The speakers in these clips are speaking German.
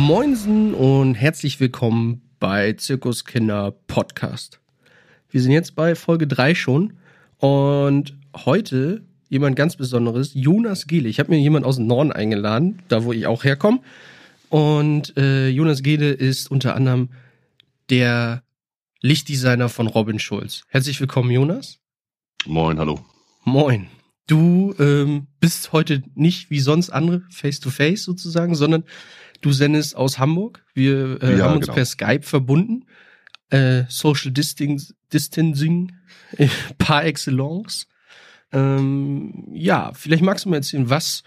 Moinsen und herzlich willkommen bei Zirkuskinder Podcast. Wir sind jetzt bei Folge 3 schon und heute jemand ganz Besonderes, Jonas Gehle. Ich habe mir jemand aus dem Norden eingeladen, da wo ich auch herkomme. Und äh, Jonas Gehle ist unter anderem der Lichtdesigner von Robin Schulz. Herzlich willkommen, Jonas. Moin, hallo. Moin. Du ähm, bist heute nicht wie sonst andere face-to-face sozusagen, sondern du sendest aus Hamburg. Wir äh, Ja, haben uns genau. per Skype verbunden. Äh, Social Disting Distancing äh, par excellence. Ähm, ja, vielleicht magst du mir erzählen, was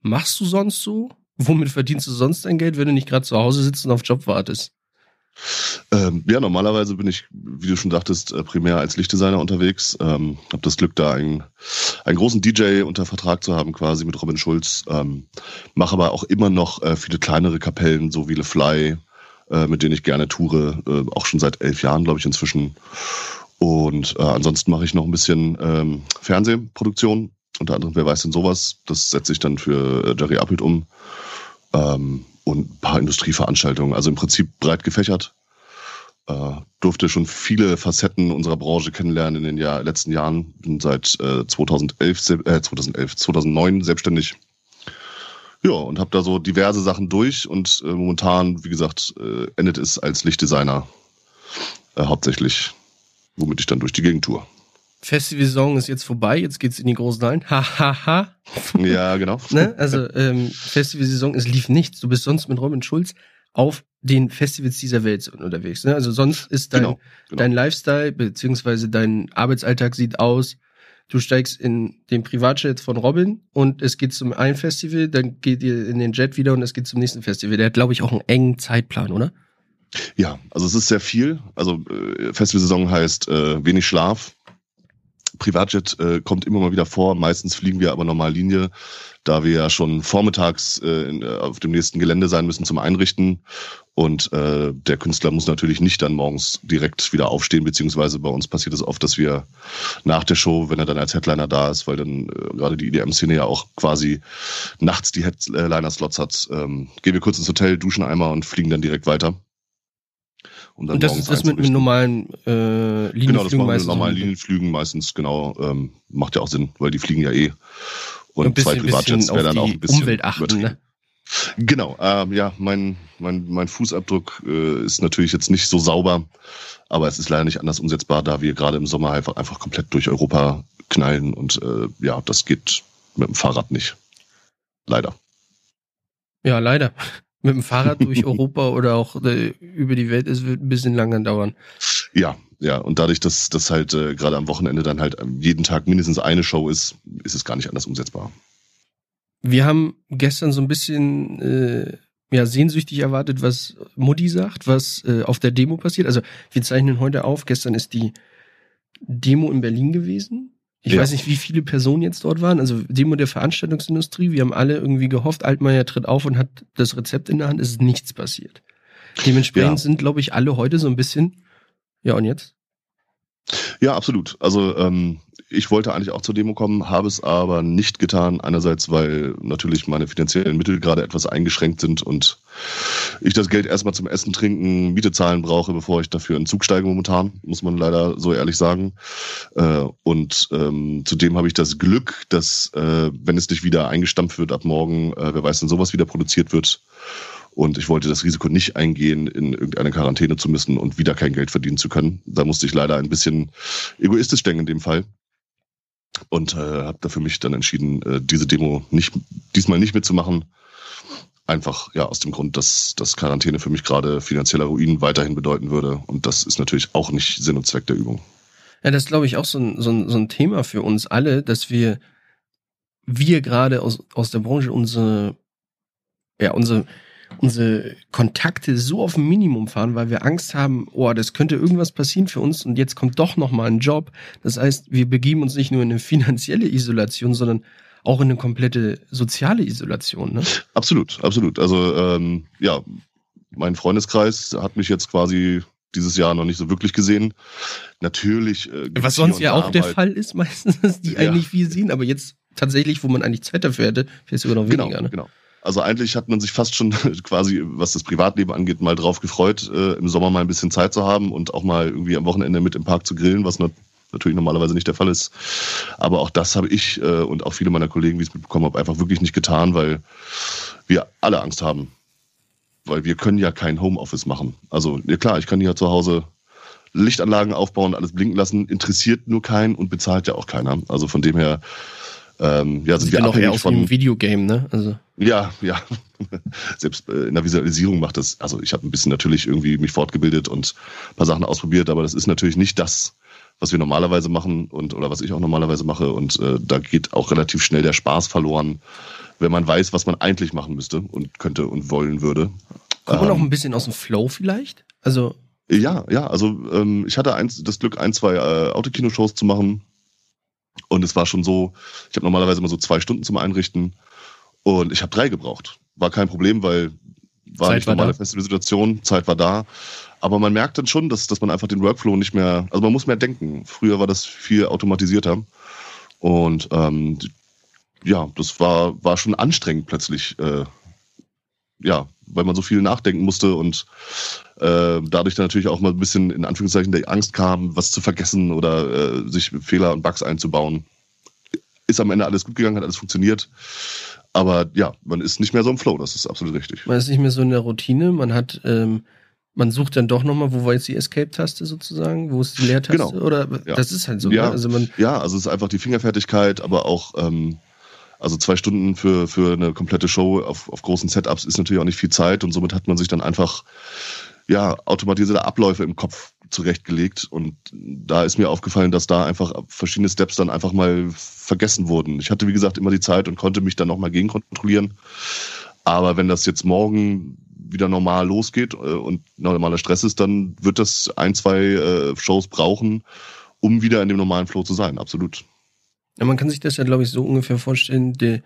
machst du sonst so? Womit verdienst du sonst dein Geld, wenn du nicht gerade zu Hause sitzt und auf Job wartest? Ähm, ja, normalerweise bin ich, wie du schon sagtest, äh, primär als Lichtdesigner unterwegs. Ähm, habe das Glück, da einen, einen großen DJ unter Vertrag zu haben, quasi mit Robin Schulz. Ähm, Mache aber auch immer noch äh, viele kleinere Kapellen, so wie Le Fly, äh, mit denen ich gerne toure. Äh, auch schon seit elf Jahren, glaube ich, inzwischen. Und äh, ansonsten mache ich noch ein bisschen ähm, Fernsehproduktion. Unter anderem, wer weiß denn sowas? Das setze ich dann für äh, Jerry Appelt um. Ähm, und ein paar Industrieveranstaltungen. Also im Prinzip breit gefächert. Äh, durfte schon viele Facetten unserer Branche kennenlernen in den Jahr, letzten Jahren. Bin seit äh, 2011, se- äh, 2011, 2009 selbstständig. Ja, und habe da so diverse Sachen durch und äh, momentan, wie gesagt, äh, endet es als Lichtdesigner äh, hauptsächlich, womit ich dann durch die Gegend tour. Festivalsaison ist jetzt vorbei, jetzt geht's in die großen Hallen. Ha, ha, ha. Ja, genau. ne? Also ähm, Festivalsaison, es lief nichts. Du bist sonst mit Robin Schulz auf den Festivals dieser Welt unterwegs. Ne? Also sonst ist dein, Genau, genau. dein Lifestyle beziehungsweise dein Arbeitsalltag sieht aus. Du steigst in den Privatjet von Robin und es geht zum einen Festival, dann geht ihr in den Jet wieder und es geht zum nächsten Festival. Der hat, glaube ich, auch einen engen Zeitplan, oder? Ja, also es ist sehr viel. Also äh, Festivalsaison heißt äh, wenig Schlaf. Privatjet äh, kommt immer mal wieder vor. Meistens fliegen wir aber normal Linie, da wir ja schon vormittags äh, äh, auf dem nächsten Gelände sein müssen zum Einrichten. Und äh, der Künstler muss natürlich nicht dann morgens direkt wieder aufstehen, beziehungsweise bei uns passiert es oft, dass wir nach der Show, wenn er dann als Headliner da ist, weil dann äh, gerade die EDM-Szene ja auch quasi nachts die Headliner-Slots hat, ähm, gehen wir kurz ins Hotel, duschen einmal und fliegen dann direkt weiter. Um dann Und das ist das mit, einzurichten. normalen äh, Linienflügen Genau, das machen wir mit meistens. normalen. Linienflügen meistens, genau. Ähm, macht ja auch Sinn, weil die fliegen ja eh. Und bisschen- zwei Privatjets wäre dann auch ein bisschen Umwelt achten, übertrieben. ne? Genau, ähm, ja, mein, mein, mein Fußabdruck äh, ist natürlich jetzt nicht so sauber, aber es ist leider nicht anders umsetzbar, da wir gerade im Sommer einfach, einfach komplett durch Europa knallen und äh, ja, das geht mit dem Fahrrad nicht. Leider. Ja, leider. Mit dem Fahrrad durch Europa oder auch äh, über die Welt, es wird ein bisschen lange dauern. Ja, ja, und dadurch, dass das halt äh, gerade am Wochenende dann halt jeden Tag mindestens eine Show ist, ist es gar nicht anders umsetzbar. Wir haben gestern so ein bisschen äh, ja, sehnsüchtig erwartet, was Mutti sagt, was äh, auf der Demo passiert. Also wir zeichnen heute auf. Gestern ist die Demo in Berlin gewesen. Ich Ja. weiß nicht, wie viele Personen jetzt dort waren. Also Demo der Veranstaltungsindustrie. Wir haben alle irgendwie gehofft, Altmaier tritt auf und hat das Rezept in der Hand. Es ist nichts passiert. Dementsprechend Ja. sind, glaube ich, alle heute so ein bisschen. Ja, und jetzt? Ja, absolut. Also ähm, ich wollte eigentlich auch zur Demo kommen, habe es aber nicht getan. Einerseits, weil natürlich meine finanziellen Mittel gerade etwas eingeschränkt sind und ich das Geld erstmal zum Essen, Trinken, Miete zahlen brauche, bevor ich dafür in Zug steige momentan, muss man leider so ehrlich sagen. Äh, und ähm, zudem habe ich das Glück, dass, äh, wenn es nicht wieder eingestampft wird ab morgen, äh, wer weiß denn sowas wieder produziert wird, und ich wollte das Risiko nicht eingehen, in irgendeine Quarantäne zu müssen und wieder kein Geld verdienen zu können. Da musste ich leider ein bisschen egoistisch denken in dem Fall. Und äh, habe da für mich dann entschieden, äh, diese Demo nicht, diesmal nicht mitzumachen. Einfach ja aus dem Grund, dass das Quarantäne für mich gerade finanzieller Ruin weiterhin bedeuten würde. Und das ist natürlich auch nicht Sinn und Zweck der Übung. Ja, das ist, glaube ich, auch so ein, so, ein, so ein Thema für uns alle, dass wir, wir gerade aus, aus der Branche unsere, ja, unsere, unsere Kontakte so auf ein Minimum fahren, weil wir Angst haben, oh, das könnte irgendwas passieren für uns und jetzt kommt doch noch mal ein Job. Das heißt, wir begeben uns nicht nur in eine finanzielle Isolation, sondern auch in eine komplette soziale Isolation. Ne? Absolut, absolut. Also ähm, ja, mein Freundeskreis hat mich jetzt quasi dieses Jahr noch nicht so wirklich gesehen. Natürlich. Äh, Was sonst ja auch der mal- Fall ist, meistens, dass die Ja. eigentlich viel sehen, aber jetzt tatsächlich, wo man eigentlich Zeit dafür hätte, vielleicht sogar noch Genau, weniger. Ne? genau. Also eigentlich hat man sich fast schon quasi, was das Privatleben angeht, mal drauf gefreut, äh, im Sommer mal ein bisschen Zeit zu haben und auch mal irgendwie am Wochenende mit im Park zu grillen, was natürlich normalerweise nicht der Fall ist. Aber auch das habe ich äh, und auch viele meiner Kollegen, wie ich es mitbekommen habe, einfach wirklich nicht getan, weil wir alle Angst haben. Weil wir können ja kein Homeoffice machen. Also, ja klar, ich kann hier zu Hause Lichtanlagen aufbauen, alles blinken lassen, interessiert nur keinen und bezahlt ja auch keiner. Also von dem her, ähm, ja, sind ich wir auch abhängig aus von Videogame, ne? Also ja, ja. Selbst äh, in der Visualisierung macht das, also ich habe ein bisschen natürlich irgendwie mich fortgebildet und ein paar Sachen ausprobiert, aber das ist natürlich nicht das, was wir normalerweise machen und oder was ich auch normalerweise mache. Und äh, da geht auch relativ schnell der Spaß verloren, wenn man weiß, was man eigentlich machen müsste und könnte und wollen würde. kommt man Ähm, noch ein bisschen aus dem Flow vielleicht? Also Ja, ja, also ähm, ich hatte eins, das Glück, ein, zwei äh, Autokinoshows zu machen. Und es war schon so, ich habe normalerweise immer so zwei Stunden zum Einrichten und ich habe drei gebraucht. War kein Problem, weil war Zeit nicht normale. Festivalsituation, Zeit war da. Aber man merkt dann schon, dass, dass man einfach den Workflow nicht mehr, also man muss mehr denken. Früher war das viel automatisierter. Und ähm, ja, das war, war schon anstrengend plötzlich. Äh, ja, weil man so viel nachdenken musste und äh, dadurch dann natürlich auch mal ein bisschen in Anführungszeichen der Angst kam, was zu vergessen oder äh, sich Fehler und Bugs einzubauen. Ist am Ende alles gut gegangen, hat alles funktioniert. Aber ja, man ist nicht mehr so im Flow, das ist absolut richtig. man ist nicht mehr so in der Routine, man hat, ähm, man sucht dann doch nochmal, wo war jetzt die Escape-Taste sozusagen, wo ist die Leertaste? Genau. Oder Ja. das ist halt so, Ja. ne? Also man, Ja, also es ist einfach die Fingerfertigkeit, aber auch ähm, also zwei Stunden für, für eine komplette Show auf, auf großen Setups ist natürlich auch nicht viel Zeit und somit hat man sich dann einfach ja automatisierte Abläufe im Kopf zurechtgelegt und da ist mir aufgefallen, dass da einfach verschiedene Steps dann einfach mal vergessen wurden. Ich hatte wie gesagt immer die Zeit und konnte mich dann nochmal gegenkontrollieren, aber wenn das jetzt morgen wieder normal losgeht äh, und normaler Stress ist, dann wird das ein, zwei äh, Shows brauchen, um wieder in dem normalen Flow zu sein. Absolut. Ja, man kann sich das ja, glaube ich, so ungefähr vorstellen, der,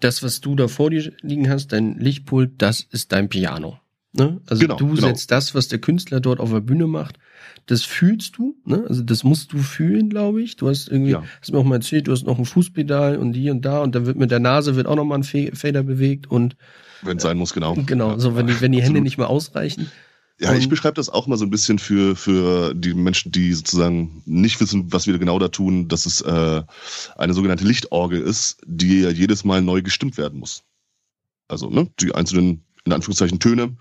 das, was du da vor dir liegen hast, dein Lichtpult, das ist dein Piano. Ne? Also Genau, du genau. setzt das, was der Künstler dort auf der Bühne macht, das fühlst du, ne? Also das musst du fühlen, glaube ich. Du hast irgendwie, Ja. hast mir auch mal erzählt, du hast noch ein Fußpedal und die und da und dann wird mit der Nase wird auch noch mal ein Fader bewegt und Wenn es sein muss, genau. genau, Ja, so wenn die, wenn die Hände nicht mehr ausreichen. Ja, ich beschreibe das auch mal so ein bisschen für, für die Menschen, die sozusagen nicht wissen, was wir genau da tun, dass es äh, eine sogenannte Lichtorgel ist, die ja jedes Mal neu gestimmt werden muss. Also ne, die einzelnen, in Anführungszeichen, Töne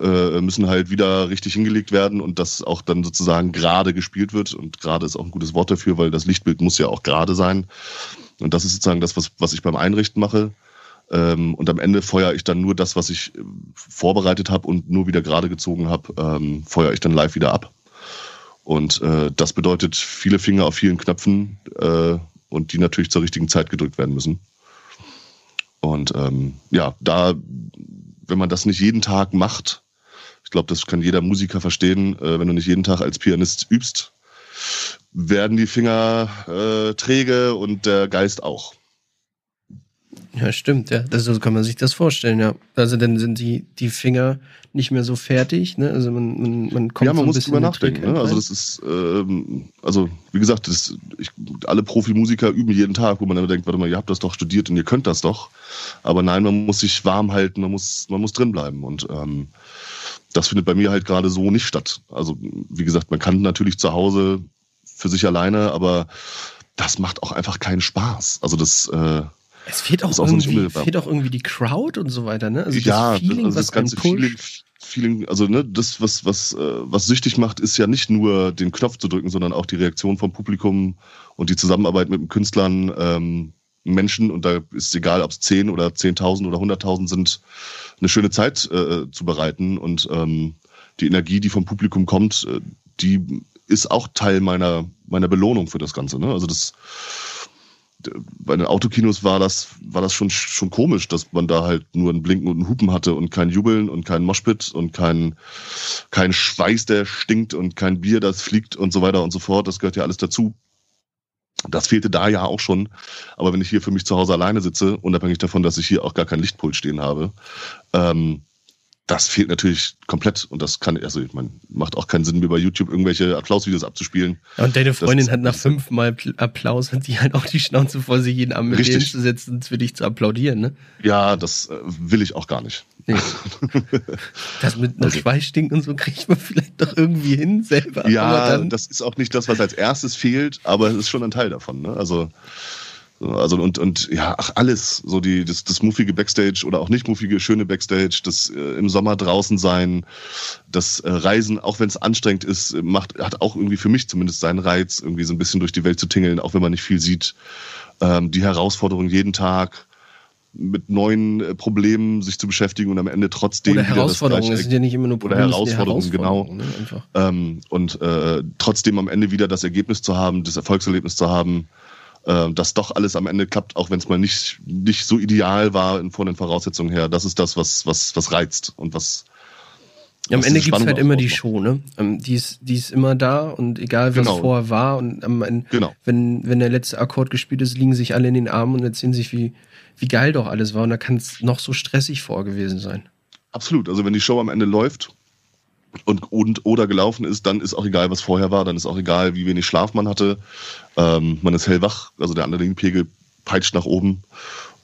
äh, müssen halt wieder richtig hingelegt werden und das auch dann sozusagen gerade gespielt wird. Und gerade ist auch ein gutes Wort dafür, weil das Lichtbild muss ja auch gerade sein. Und das ist sozusagen das, was, was ich beim Einrichten mache. Ähm, und am Ende feuere ich dann nur das, was ich äh, vorbereitet habe und nur wieder gerade gezogen habe, ähm, feuere ich dann live wieder ab. Und äh, das bedeutet viele Finger auf vielen Knöpfen äh, und die natürlich zur richtigen Zeit gedrückt werden müssen. Und ähm, ja, da, wenn man das nicht jeden Tag macht, ich glaube, das kann jeder Musiker verstehen, äh, wenn du nicht jeden Tag als Pianist übst, werden die Finger äh, träge und der Geist auch. Ja, stimmt, ja. Das, so kann man sich das vorstellen, ja. Also dann sind die, die Finger nicht mehr so fertig, ne? Also man, man, man kommt ja, so man ein muss drüber nachdenken. Ne? Also das ist, ähm, also wie gesagt, das, ich, alle Profimusiker üben jeden Tag, wo man dann denkt, warte mal, ihr habt das doch studiert und ihr könnt das doch. Aber nein, man muss sich warm halten, man muss, man muss drin bleiben. Und ähm, das findet bei mir halt gerade so nicht statt. Also wie gesagt, man kann natürlich zu Hause für sich alleine, aber das macht auch einfach keinen Spaß. Also das äh, Es fehlt auch, auch irgendwie, fehlt auch irgendwie die Crowd und so weiter, ne? Also ja, das Feeling, also was das ganze einen pusht. Feeling, Feeling, also ne, das, was, was, äh, was süchtig macht, ist ja nicht nur den Knopf zu drücken, sondern auch die Reaktion vom Publikum und die Zusammenarbeit mit den Künstlern, ähm, Menschen, und da ist egal, ob es 10 oder 10.000 oder 100.000 sind, eine schöne Zeit äh, zu bereiten. Und ähm, die Energie, die vom Publikum kommt, äh, die ist auch Teil meiner, meiner Belohnung für das Ganze. Ne? Also das bei den Autokinos war das, war das schon, schon komisch, dass man da halt nur ein Blinken und ein Hupen hatte und kein Jubeln und kein Moshpit und kein, kein Schweiß, der stinkt und kein Bier, das fliegt und so weiter und so fort. Das gehört ja alles dazu. Das fehlte da ja auch schon. Aber wenn ich hier für mich zu Hause alleine sitze, unabhängig davon, dass ich hier auch gar kein Lichtpult stehen habe, ähm, das fehlt natürlich komplett und das kann, also ich meine, macht auch keinen Sinn, mir bei YouTube irgendwelche Applausvideos abzuspielen. Ja, und deine Freundin das, hat nach fünfmal Applaus, hat sie halt auch die Schnauze vor sich jeden Abend mit dir hinzusetzen, für dich zu applaudieren, ne? Ja, das äh, will ich auch gar nicht. Nee. das mit nach also, Schweißstinken und so kriegt man vielleicht doch irgendwie hin selber. Ja, das ist auch nicht das, was als erstes fehlt, aber es ist schon ein Teil davon, ne? Also, also und und ja, ach alles, so die das das muffige Backstage oder auch nicht muffige schöne Backstage, das äh, im Sommer draußen sein, das äh, Reisen, auch wenn es anstrengend ist, macht hat auch irgendwie für mich zumindest seinen Reiz, irgendwie so ein bisschen durch die Welt zu tingeln, auch wenn man nicht viel sieht. Ähm, die Herausforderung jeden Tag mit neuen äh, Problemen sich zu beschäftigen und am Ende trotzdem oder Herausforderungen, es sind ja nicht immer nur Probleme, oder Herausforderungen, genau. ne, ähm, und äh, trotzdem am Ende wieder das Ergebnis zu haben, das Erfolgserlebnis zu haben äh, dass doch alles am Ende klappt, auch wenn es mal nicht, nicht so ideal war von den Voraussetzungen her. Das ist das, was, was, was reizt und was. Ja, am Ende gibt's halt immer die Show, ne? Ähm, die, ist, die ist immer da und egal, was genau. vorher war. Und am Ende, genau. wenn, wenn der letzte Akkord gespielt ist, liegen sich alle in den Armen und erzählen sich, wie, wie geil doch alles war. Und da kann es noch so stressig vor gewesen sein. Absolut. Also wenn die Show am Ende läuft, und, und oder gelaufen ist, dann ist auch egal, was vorher war, dann ist auch egal, wie wenig Schlaf man hatte. Ähm, man ist hellwach, also der Adrenalinpegel peitscht nach oben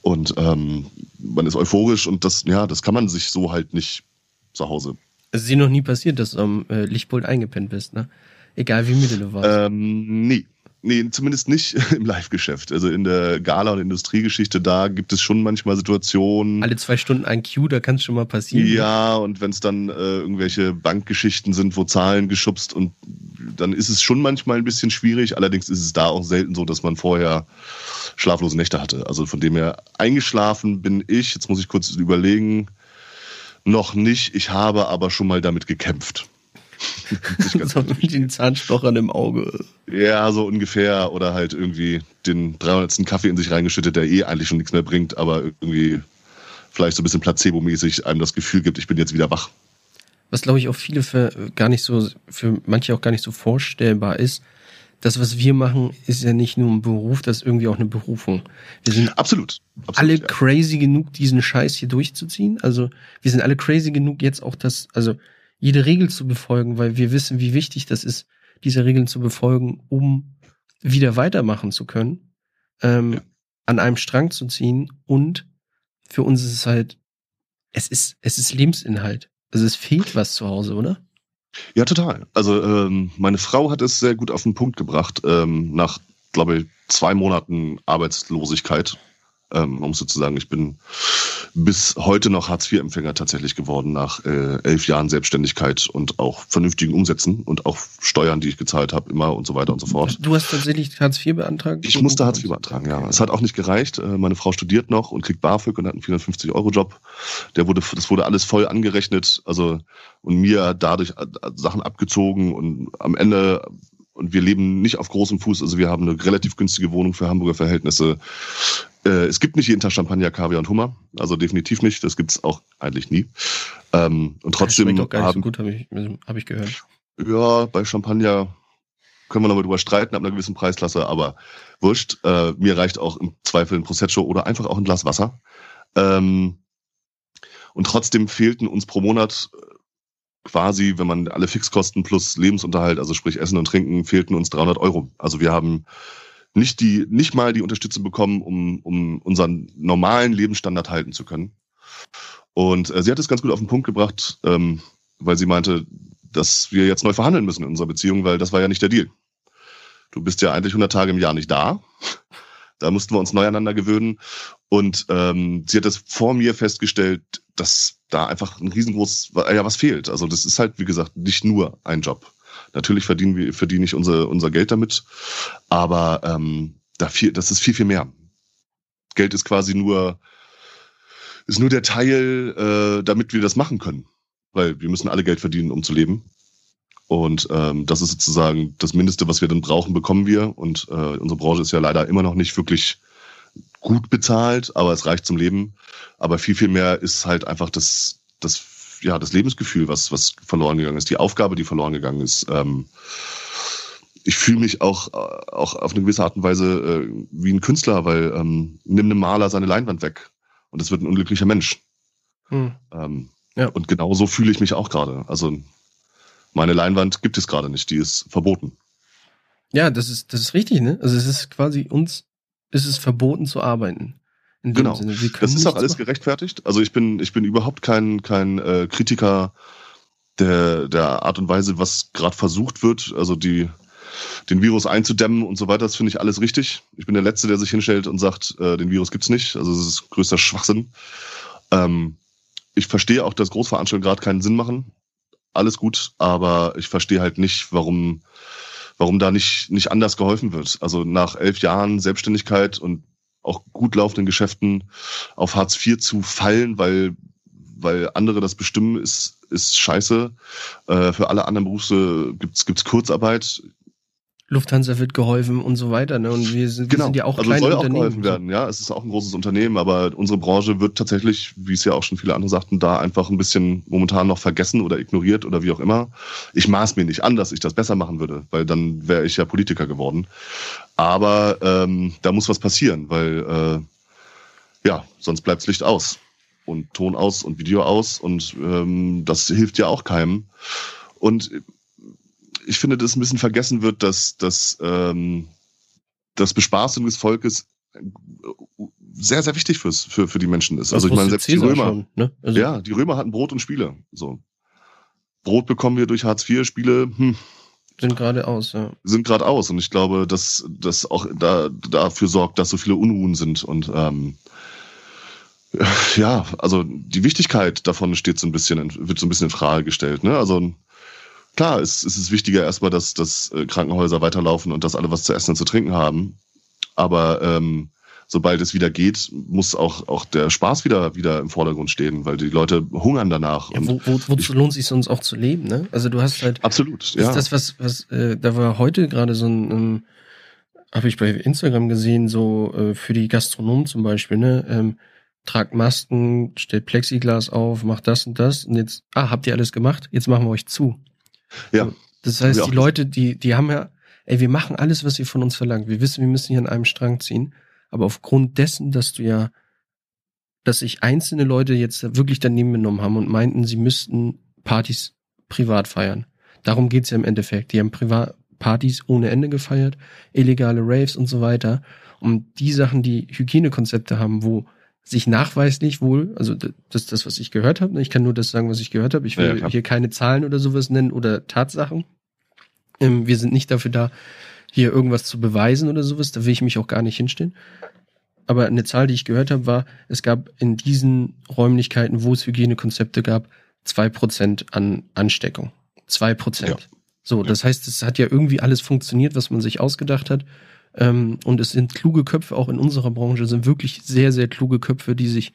und ähm, man ist euphorisch und das, ja, das kann man sich so halt nicht zu Hause. Es ist dir noch nie passiert, dass du am äh, Lichtpult eingepennt bist, ne? Egal wie müde du warst. Ähm, nee. Nee, zumindest nicht im Live-Geschäft. Also in der Gala- und Industriegeschichte, da gibt es schon manchmal Situationen. Alle zwei Stunden ein Q, da kann es schon mal passieren. Ja, und wenn es dann äh, irgendwelche Bankgeschichten sind, wo Zahlen geschubst und dann ist es schon manchmal ein bisschen schwierig. Allerdings ist es da auch selten so, dass man vorher schlaflose Nächte hatte. Also von dem her eingeschlafen bin ich, jetzt muss ich kurz überlegen, noch nicht. Ich habe aber schon mal damit gekämpft. so mit den Zahnstochern im Auge. Ja, so ungefähr. Oder halt irgendwie den 300. Kaffee in sich reingeschüttet, der eh eigentlich schon nichts mehr bringt, aber irgendwie vielleicht so ein bisschen placebo-mäßig einem das Gefühl gibt, ich bin jetzt wieder wach. Was glaube ich auch viele für gar nicht so, für manche auch gar nicht so vorstellbar ist, das, was wir machen, ist ja nicht nur ein Beruf, das ist irgendwie auch eine Berufung. Wir sind absolut, absolut alle ja. crazy genug, diesen Scheiß hier durchzuziehen. Also wir sind alle crazy genug, jetzt auch das, also jede Regel zu befolgen, weil wir wissen, wie wichtig das ist, diese Regeln zu befolgen, um wieder weitermachen zu können, ähm, ja. an einem Strang zu ziehen und für uns ist es halt, es ist, es ist Lebensinhalt. Also es fehlt was zu Hause, oder? Ja, total. Also ähm, meine Frau hat es sehr gut auf den Punkt gebracht. Ähm, nach, glaube ich, zwei Monaten Arbeitslosigkeit ähm, man muss dazu sagen, ich bin bis heute noch Hartz-IV-Empfänger tatsächlich geworden, nach äh, elf Jahren Selbstständigkeit und auch vernünftigen Umsätzen und auch Steuern, die ich gezahlt habe, immer und so weiter und so fort. Du hast tatsächlich Hartz IV beantragt? Ich musste Hartz IV beantragen, ja. Es hat auch nicht gereicht. Äh, meine Frau studiert noch und kriegt BAföG und hat einen 450-Euro-Job. Der wurde, das wurde alles voll angerechnet, also und mir dadurch äh, Sachen abgezogen und am Ende und wir leben nicht auf großem Fuß. Also wir haben eine relativ günstige Wohnung für Hamburger Verhältnisse. Äh, es gibt nicht jeden Tag Champagner, Kaviar und Hummer. Also definitiv nicht. Das gibt's auch eigentlich nie. Ähm, und trotzdem das auch gar nicht haben, so gut, habe ich, hab ich gehört. Ja, bei Champagner können wir nochmal drüber streiten ab einer gewissen Preisklasse, aber wurscht. Äh, mir reicht auch im Zweifel ein Prosecco oder einfach auch ein Glas Wasser. Ähm, und trotzdem fehlten uns pro Monat quasi, wenn man alle Fixkosten plus Lebensunterhalt, also sprich Essen und Trinken, fehlten uns 300 Euro. Also wir haben nicht die, nicht mal die Unterstützung bekommen, um, um unseren normalen Lebensstandard halten zu können. Und äh, sie hat es ganz gut auf den Punkt gebracht, ähm, weil sie meinte, dass wir jetzt neu verhandeln müssen in unserer Beziehung, weil das war ja nicht der Deal. Du bist ja eigentlich 100 Tage im Jahr nicht da. Da mussten wir uns neu aneinander gewöhnen. Und ähm, sie hat das vor mir festgestellt, dass da einfach ein riesengroßes, ja, was fehlt. Also das ist halt, wie gesagt, nicht nur ein Job. Natürlich verdienen wir, verdiene ich unser, unser Geld damit, aber ähm, da viel, das ist viel, viel mehr. Geld ist quasi nur, ist nur der Teil, äh, damit wir das machen können. Weil wir müssen alle Geld verdienen, um zu leben. Und ähm, das ist sozusagen das Mindeste, was wir dann brauchen, bekommen wir. Und äh, unsere Branche ist ja leider immer noch nicht wirklich gut bezahlt, aber es reicht zum Leben. Aber viel, viel mehr ist halt einfach das, das, ja, das Lebensgefühl, was, was verloren gegangen ist, die Aufgabe, die verloren gegangen ist. Ähm, ich fühle mich auch, auch auf eine gewisse Art und Weise äh, wie ein Künstler, weil ähm, nimm einem Maler seine Leinwand weg und es wird ein unglücklicher Mensch. Hm. Ähm, Ja. Und genau so fühle ich mich auch gerade. Also meine Leinwand gibt es gerade nicht, die ist verboten. Ja, das ist, das ist richtig, ne? Also es ist quasi uns, ist es verboten zu arbeiten. genau. Sinne, das ist auch alles machen. gerechtfertigt. Also ich bin, ich bin überhaupt kein, kein äh, Kritiker der, der Art und Weise, was gerade versucht wird. Also die, den Virus einzudämmen und so weiter, das finde ich alles richtig. Ich bin der Letzte, der sich hinstellt und sagt, äh, den Virus gibt's nicht. Also das ist größter Schwachsinn. Ähm, ich verstehe auch, dass Großveranstaltungen gerade keinen Sinn machen. Alles gut, aber ich verstehe halt nicht, warum, warum da nicht, nicht anders geholfen wird. Also nach elf Jahren Selbstständigkeit und auch gut laufenden Geschäften auf Hartz IV zu fallen, weil, weil andere das bestimmen, ist, ist scheiße. Äh, für alle anderen Berufe gibt's gibt's Kurzarbeit. Lufthansa wird geholfen und so weiter. Ne? Und wir sind, genau. wir sind ja auch also kleine soll auch geholfen werden. Ja, es ist auch ein großes Unternehmen, aber unsere Branche wird tatsächlich, wie es ja auch schon viele andere sagten, da einfach ein bisschen momentan noch vergessen oder ignoriert oder wie auch immer. Ich maß mir nicht an, dass ich das besser machen würde, weil dann wäre ich ja Politiker geworden. Aber ähm, da muss was passieren, weil äh, ja, sonst bleibt's Licht aus und Ton aus und Video aus und ähm, das hilft ja auch keinem. Und ich finde, dass ein bisschen vergessen wird, dass, dass ähm, das Bespaßung des Volkes sehr, sehr wichtig fürs, für, für die Menschen ist. Also ich meine, selbst die Römer, schon, ne? also ja, die Römer hatten Brot und Spiele. So. Brot bekommen wir durch Hartz IV, Spiele, hm, sind gerade aus, ja. Sind gerade aus. Und ich glaube, dass das auch da, dafür sorgt, dass so viele Unruhen sind. Und ähm, ja, also die Wichtigkeit davon steht so ein bisschen, wird so ein bisschen in Frage gestellt. Ne? Also klar, es, es ist wichtiger erstmal, dass, dass äh, Krankenhäuser weiterlaufen und dass alle was zu essen und zu trinken haben. Aber ähm, sobald es wieder geht, muss auch, auch der Spaß wieder, wieder im Vordergrund stehen, weil die Leute hungern danach. Ja, wo, wo, wozu lohnt es sich sonst auch zu leben, ne? Also du hast halt. Absolut, ja. Ist das, was, was, äh, da war heute gerade so ein, ähm, habe ich bei Instagram gesehen, so äh, für die Gastronomen zum Beispiel, ne? Ähm, tragt Masken, stellt Plexiglas auf, macht das und das und jetzt, ah, habt ihr alles gemacht? Jetzt machen wir euch zu. Ja. Das heißt, die Leute, die, die haben ja, ey, wir machen alles, was ihr von uns verlangt. Wir wissen, wir müssen hier an einem Strang ziehen. Aber aufgrund dessen, dass du ja, dass sich einzelne Leute jetzt wirklich daneben genommen haben und meinten, sie müssten Partys privat feiern. Darum geht's ja im Endeffekt. Die haben privat Partys ohne Ende gefeiert, illegale Raves und so weiter. Und die Sachen, die Hygienekonzepte haben, wo sich nachweislich wohl, also das ist das, was ich gehört habe. Ne? Ich kann nur das sagen, was ich gehört habe. Ich will ja, hier keine Zahlen oder sowas nennen oder Tatsachen. Ähm, wir sind nicht dafür da, hier irgendwas zu beweisen oder sowas. Da will ich mich auch gar nicht hinstellen. Aber eine Zahl, die ich gehört habe, war, es gab in diesen Räumlichkeiten, wo es Hygienekonzepte gab, zwei Prozent an Ansteckung. Zwei Prozent. Ja. So, das heißt, es hat ja irgendwie alles funktioniert, was man sich ausgedacht hat. Ähm, und es sind kluge Köpfe, auch in unserer Branche sind wirklich sehr, sehr kluge Köpfe, die sich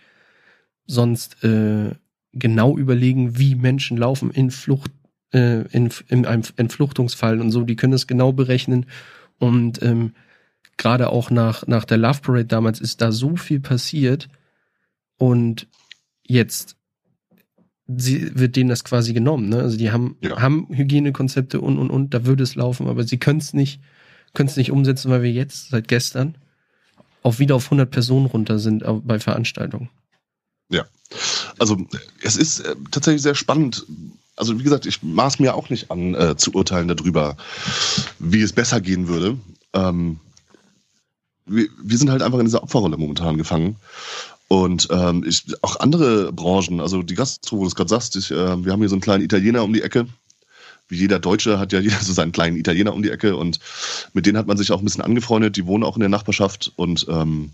sonst äh, genau überlegen, wie Menschen laufen in Flucht, äh, in, in einem Entfluchtungsfall und so. Die können das genau berechnen. Und ähm, gerade auch nach, nach der Love Parade damals ist da so viel passiert. Und jetzt sie, wird denen das quasi genommen. Ne? Also die haben, ja. haben Hygienekonzepte und, und, und, da würde es laufen, aber sie können es nicht können es nicht umsetzen, weil wir jetzt seit gestern auch wieder auf 100 Personen runter sind bei Veranstaltungen. Ja, also es ist äh, tatsächlich sehr spannend. Also wie gesagt, ich maß mir auch nicht an äh, zu urteilen darüber, wie es besser gehen würde. Ähm, wir, wir sind halt einfach in dieser Opferrolle momentan gefangen. Und ähm, ich, auch andere Branchen, also die Gastro, wo du es gerade sagst, ich, äh, wir haben hier so einen kleinen Italiener um die Ecke, wie jeder Deutsche hat ja jeder so seinen kleinen Italiener um die Ecke und mit denen hat man sich auch ein bisschen angefreundet. Die wohnen auch in der Nachbarschaft und ähm,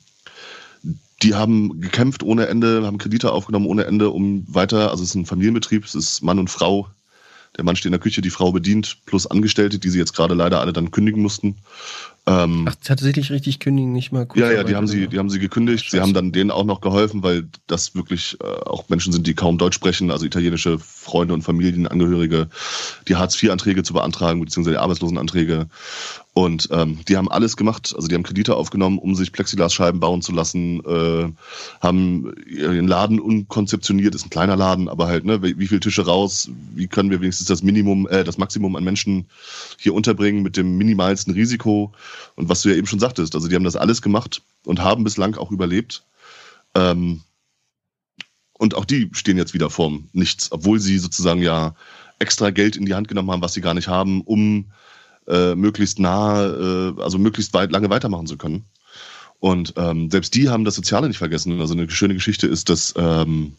die haben gekämpft ohne Ende, haben Kredite aufgenommen ohne Ende, um weiter, also es ist ein Familienbetrieb, es ist Mann und Frau. Der Mann steht in der Küche, die Frau bedient, plus Angestellte, die sie jetzt gerade leider alle dann kündigen mussten. Ähm, Ach, tatsächlich richtig kündigen, nicht mal kurz. Ja, ja, die haben sie, die haben sie gekündigt. Scheiße. Sie haben dann denen auch noch geholfen, weil das wirklich äh, auch Menschen sind, die kaum Deutsch sprechen, also italienische Freunde und Familienangehörige, die Hartz-IV-Anträge zu beantragen, beziehungsweise die Arbeitslosenanträge. Und ähm, die haben alles gemacht, also die haben Kredite aufgenommen, um sich Plexiglasscheiben bauen zu lassen, äh, haben ihren Laden unkonzeptioniert, ist ein kleiner Laden, aber halt, ne, wie, wie viele Tische raus, wie können wir wenigstens das Minimum, äh, das Maximum an Menschen hier unterbringen mit dem minimalsten Risiko. Und was du ja eben schon sagtest, also die haben das alles gemacht und haben bislang auch überlebt. Ähm, Und auch die stehen jetzt wieder vorm Nichts, obwohl sie sozusagen ja extra Geld in die Hand genommen haben, was sie gar nicht haben, um äh, möglichst nah, äh, also möglichst weit lange weitermachen zu können. Und ähm, selbst die haben das Soziale nicht vergessen. Also eine schöne Geschichte ist, dass ähm,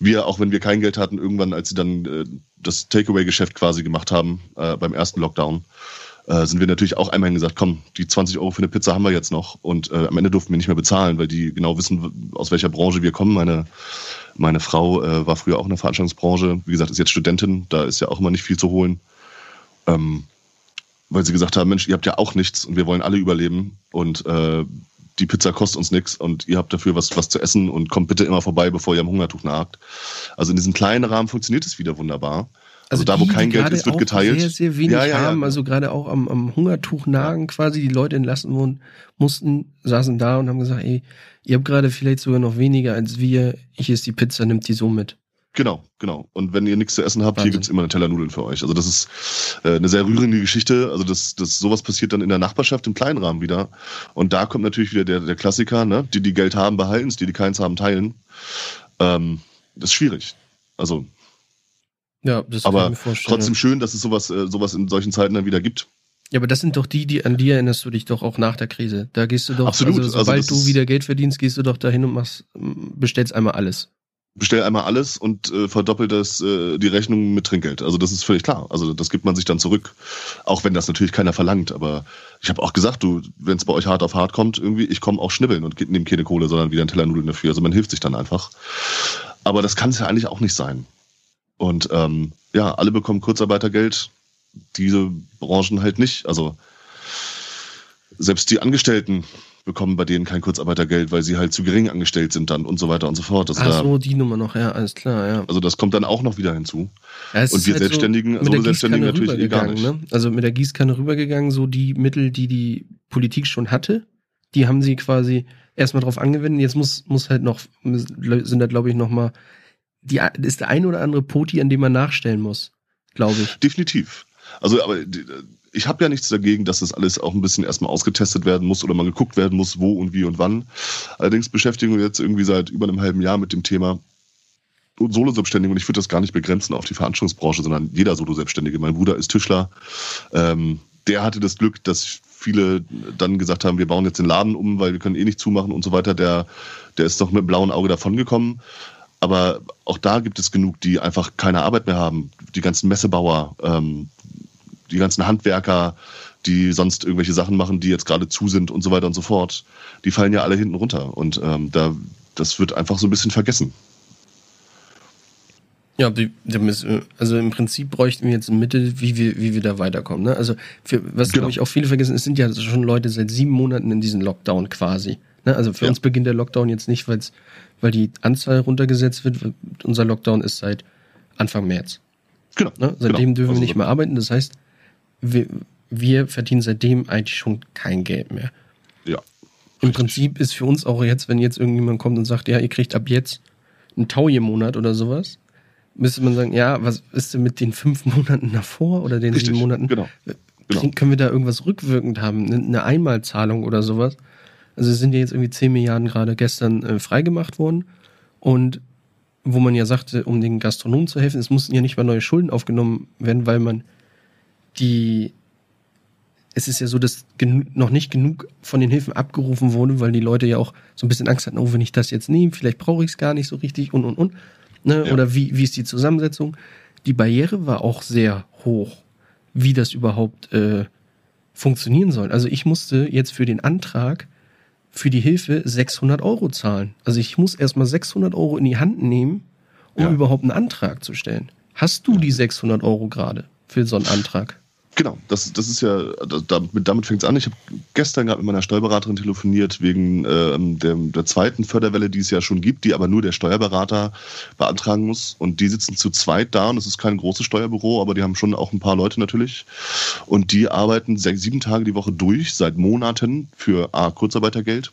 wir, auch wenn wir kein Geld hatten, irgendwann, als sie dann äh, das Takeaway-Geschäft quasi gemacht haben äh, beim ersten Lockdown, äh, sind wir natürlich auch einmal gesagt, komm, die 20 Euro für eine Pizza haben wir jetzt noch. Und äh, am Ende durften wir nicht mehr bezahlen, weil die genau wissen, aus welcher Branche wir kommen. Meine, meine Frau äh, war früher auch in der Veranstaltungsbranche. Wie gesagt, ist jetzt Studentin, da ist ja auch immer nicht viel zu holen. Ähm, weil sie gesagt haben, Mensch, ihr habt ja auch nichts und wir wollen alle überleben und äh, die Pizza kostet uns nichts und ihr habt dafür was, was zu essen und kommt bitte immer vorbei, bevor ihr am Hungertuch nagt. Also in diesem kleinen Rahmen funktioniert es wieder wunderbar. Also, also da, wo die, kein Geld ist, wird geteilt. Sehr, sehr wenig ja, ja, haben, ja, also gerade auch am, am Hungertuch nagen quasi, die Leute entlassen wurden, mussten, saßen da und haben gesagt, ey, ihr habt gerade vielleicht sogar noch weniger als wir, ich esse die Pizza, nimmt die so mit. Genau, genau. Und wenn ihr nichts zu essen habt, Wahnsinn. hier gibt's immer eine Teller Nudeln für euch. Also das ist äh, eine sehr rührende Geschichte. Also das, das sowas passiert dann in der Nachbarschaft im kleinen Rahmen wieder. Und da kommt natürlich wieder der, der Klassiker, ne? Die, die Geld haben, behalten es, die, die keins haben, teilen. Ähm, das ist schwierig. Also. Ja, das aber kann ich mir vorstellen. Trotzdem schön, dass es sowas, äh, sowas in solchen Zeiten dann wieder gibt. Ja, aber das sind doch die, die an die erinnerst du dich doch auch nach der Krise. Da gehst du doch, Absolut. also sobald also du wieder Geld verdienst, gehst du doch dahin und machst, bestellst einmal alles bestell einmal alles und äh, verdoppelt das äh, die Rechnung mit Trinkgeld. Also das ist völlig klar. Also das gibt man sich dann zurück, auch wenn das natürlich keiner verlangt. Aber ich habe auch gesagt, du, wenn es bei euch hart auf hart kommt, irgendwie, ich komme auch schnibbeln und nehme keine Kohle, sondern wieder ein Teller Nudeln dafür. Also man hilft sich dann einfach. Aber das kann es ja eigentlich auch nicht sein. Und ähm, ja, alle bekommen Kurzarbeitergeld, diese Branchen halt nicht. Also selbst die Angestellten bekommen bei denen kein Kurzarbeitergeld, weil sie halt zu gering angestellt sind dann und so weiter und so fort. Also Ach so, die Nummer noch, ja, alles klar, ja. Also das kommt dann auch noch wieder hinzu. Ja, und wir halt Selbstständigen, so Selbstständigen natürlich eh gar nicht. Ne? Also mit der Gießkanne rübergegangen, so die Mittel, die die Politik schon hatte, die haben sie quasi erstmal drauf angewendet. Jetzt muss, muss halt noch, sind da glaube ich noch mal, die, ist der ein oder andere Poti, an dem man nachstellen muss, glaube ich. Definitiv. Also, aber ich habe ja nichts dagegen, dass das alles auch ein bisschen erstmal ausgetestet werden muss oder mal geguckt werden muss, wo und wie und wann. Allerdings beschäftigen wir jetzt irgendwie seit über einem halben Jahr mit dem Thema Solo-Selbstständige und ich würde das gar nicht begrenzen auf die Veranstaltungsbranche, sondern jeder Solo-Selbstständige. Mein Bruder ist Tischler. Ähm, der hatte das Glück, dass viele dann gesagt haben, wir bauen jetzt den Laden um, weil wir können eh nicht zumachen und so weiter. Der, der ist doch mit blauem Auge davongekommen. Aber auch da gibt es genug, die einfach keine Arbeit mehr haben. Die ganzen Messebauer, ähm, die ganzen Handwerker, die sonst irgendwelche Sachen machen, die jetzt gerade zu sind und so weiter und so fort, die fallen ja alle hinten runter. Und ähm, da, das wird einfach so ein bisschen vergessen. Ja, also im Prinzip bräuchten wir jetzt ein Mittel, wie wir, wie wir da weiterkommen. Ne? Also für, was genau. glaube ich auch viele vergessen, es sind ja schon Leute seit sieben Monaten in diesem Lockdown quasi. Ne? Also für ja. uns beginnt der Lockdown jetzt nicht, weil's, weil die Anzahl runtergesetzt wird. Unser Lockdown ist seit Anfang März. Genau. Ne? Seitdem genau. dürfen also wir nicht mehr arbeiten. Das heißt, wir, wir verdienen seitdem eigentlich schon kein Geld mehr. Ja. Im Prinzip ist für uns auch jetzt, wenn jetzt irgendjemand kommt und sagt, ja, ihr kriegt ab jetzt einen Tauje-Monat oder sowas, müsste man sagen, ja, was ist denn mit den fünf Monaten davor oder den Richtig, sieben Monaten? Genau. genau. Können wir da irgendwas rückwirkend haben? Eine Einmalzahlung oder sowas? Also sind ja jetzt irgendwie 10 Milliarden gerade gestern äh, freigemacht worden. Und wo man ja sagte, um den Gastronomen zu helfen, es mussten ja nicht mal neue Schulden aufgenommen werden, weil man die, es ist ja so, dass noch nicht genug von den Hilfen abgerufen wurde, weil die Leute ja auch so ein bisschen Angst hatten, oh, wenn ich das jetzt nehme, vielleicht brauche ich es gar nicht so richtig und und und. Ne? Ja. Oder wie, wie ist die Zusammensetzung? Die Barriere war auch sehr hoch, wie das überhaupt äh, funktionieren soll. Also ich musste jetzt für den Antrag für die Hilfe 600 Euro zahlen. Also ich muss erstmal 600 Euro in die Hand nehmen, um ja. überhaupt einen Antrag zu stellen. Hast du die 600 Euro gerade für so einen Antrag? Genau, das, das ist ja, damit, damit fängt es an. Ich habe gestern gerade mit meiner Steuerberaterin telefoniert wegen ähm, der, der zweiten Förderwelle, die es ja schon gibt, die aber nur der Steuerberater beantragen muss. Und die sitzen zu zweit da und das ist kein großes Steuerbüro, aber die haben schon auch ein paar Leute natürlich. Und die arbeiten sechs, sieben Tage die Woche durch, seit Monaten für A, Kurzarbeitergeld.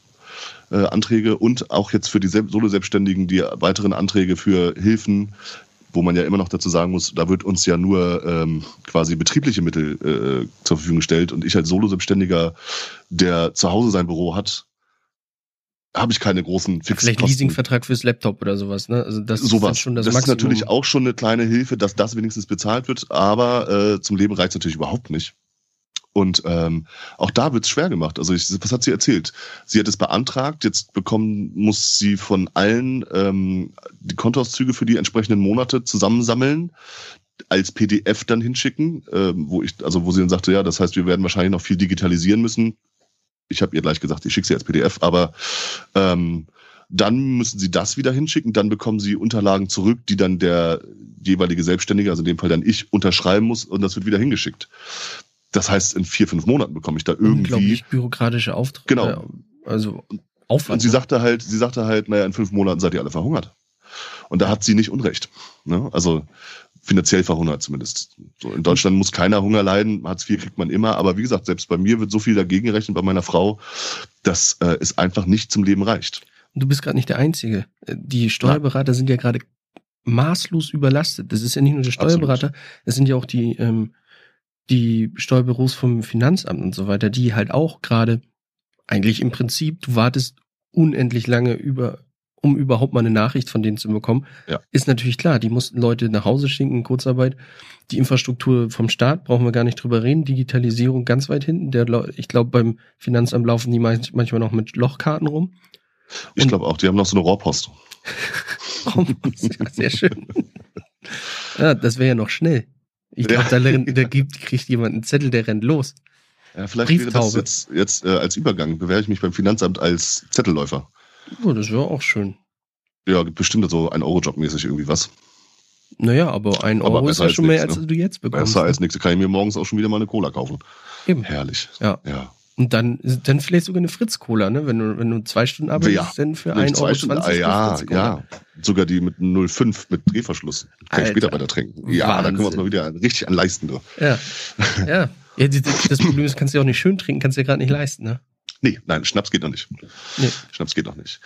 Äh, Anträge und auch jetzt für die Solo-Selbstständigen die weiteren Anträge für Hilfen, wo man ja immer noch dazu sagen muss, da wird uns ja nur ähm, quasi betriebliche Mittel äh, zur Verfügung gestellt und ich als Solo-Selbstständiger, der zu Hause sein Büro hat, habe ich keine großen Fixkosten. Vielleicht Leasingvertrag fürs Laptop oder sowas, ne? Also das sowas. ist schon das, das Maximum. ist natürlich auch schon eine kleine Hilfe, dass das wenigstens bezahlt wird, aber äh, zum Leben reicht natürlich überhaupt nicht. Und ähm, auch da wird's schwer gemacht. Also ich, was hat sie erzählt? Sie hat es beantragt, jetzt bekommen muss sie von allen ähm, die Kontoauszüge für die entsprechenden Monate zusammensammeln als PDF dann hinschicken, ähm, wo ich, also wo sie dann sagte, ja, das heißt, wir werden wahrscheinlich noch viel digitalisieren müssen. Ich habe ihr gleich gesagt, ich schicke sie als PDF, aber ähm, dann müssen sie das wieder hinschicken, dann bekommen sie Unterlagen zurück, die dann der jeweilige Selbstständige, also in dem Fall dann ich, unterschreiben muss und das wird wieder hingeschickt. Das heißt, in vier, fünf Monaten bekomme ich da irgendwie. Unglaublich bürokratische Aufträge. Genau. Also Aufwand. Und sie sagte halt, sie sagte halt, naja, in fünf Monaten seid ihr alle verhungert. Und da hat sie nicht Unrecht. Ne? Also finanziell verhungert zumindest. So, in Deutschland muss keiner Hunger leiden, Hartz IV kriegt man immer, aber wie gesagt, selbst bei mir wird so viel dagegen gerechnet, bei meiner Frau, dass äh, es einfach nicht zum Leben reicht. Und du bist gerade nicht der Einzige. Die Steuerberater ja. sind ja gerade maßlos überlastet. Das ist ja nicht nur der Steuerberater, es sind ja auch die, ähm, die Steuerbüros vom Finanzamt und so weiter, die halt auch gerade eigentlich im Prinzip, du wartest unendlich lange über um überhaupt mal eine Nachricht von denen zu bekommen, ja. ist natürlich klar, die mussten Leute nach Hause schicken, Kurzarbeit. Die Infrastruktur vom Staat brauchen wir gar nicht drüber reden. Digitalisierung ganz weit hinten. Der, ich glaube, beim Finanzamt laufen die manchmal noch mit Lochkarten rum. Ich glaube auch, die haben noch so eine Rohrpost. Rohrpost, ja, sehr schön. ja, das wäre ja noch schnell. Ich glaube, da, da gibt, kriegt jemand einen Zettel, der rennt los. Ja, vielleicht wäre das jetzt, jetzt äh, als Übergang, bewerbe ich mich beim Finanzamt als Zettelläufer. Oh, das wäre auch schön. Ja, bestimmt so ein Euro-Job mäßig irgendwie was. Naja, aber ein Euro aber ist ja schon nix, mehr, als ne? du jetzt bekommst. Besser als nichts. Kann ich mir morgens auch schon wieder mal eine Cola kaufen. Eben. Herrlich. Ja. ja. Und dann, dann vielleicht sogar eine Fritz-Cola, ne? Wenn du, wenn du zwei Stunden arbeitest, ja. dann für ein Euro. Stunden, ah, ja, ja. Sogar die mit 0,5 mit Drehverschluss. Kann Alter. ich später weiter trinken. Ja, Wahnsinn. da können wir uns mal wieder richtig an leisten, du. Ja. ja. ja das Problem ist, kannst du ja auch nicht schön trinken, kannst du ja gerade nicht leisten, ne? Nee, nein, Schnaps geht noch nicht. Nee. Schnaps geht noch nicht.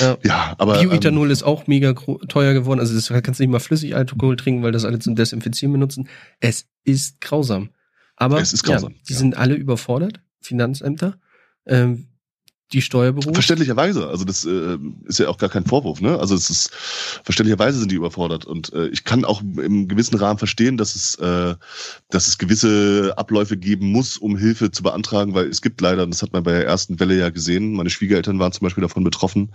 Ja, ja aber. Bioethanol ähm, ist auch mega teuer geworden. Also das kannst du nicht mal Flüssigalkohol trinken, weil das alle zum Desinfizieren benutzen. Es ist grausam. Aber es ist grausam, ja, die ja. sind alle überfordert, Finanzämter. Ähm, die Steuerberufe. Verständlicherweise, also das äh, ist ja auch gar kein Vorwurf, ne? Also es ist verständlicherweise sind die überfordert und äh, ich kann auch im gewissen Rahmen verstehen, dass es äh, dass es gewisse Abläufe geben muss, um Hilfe zu beantragen, weil es gibt leider, und das hat man bei der ersten Welle ja gesehen, meine Schwiegereltern waren zum Beispiel davon betroffen.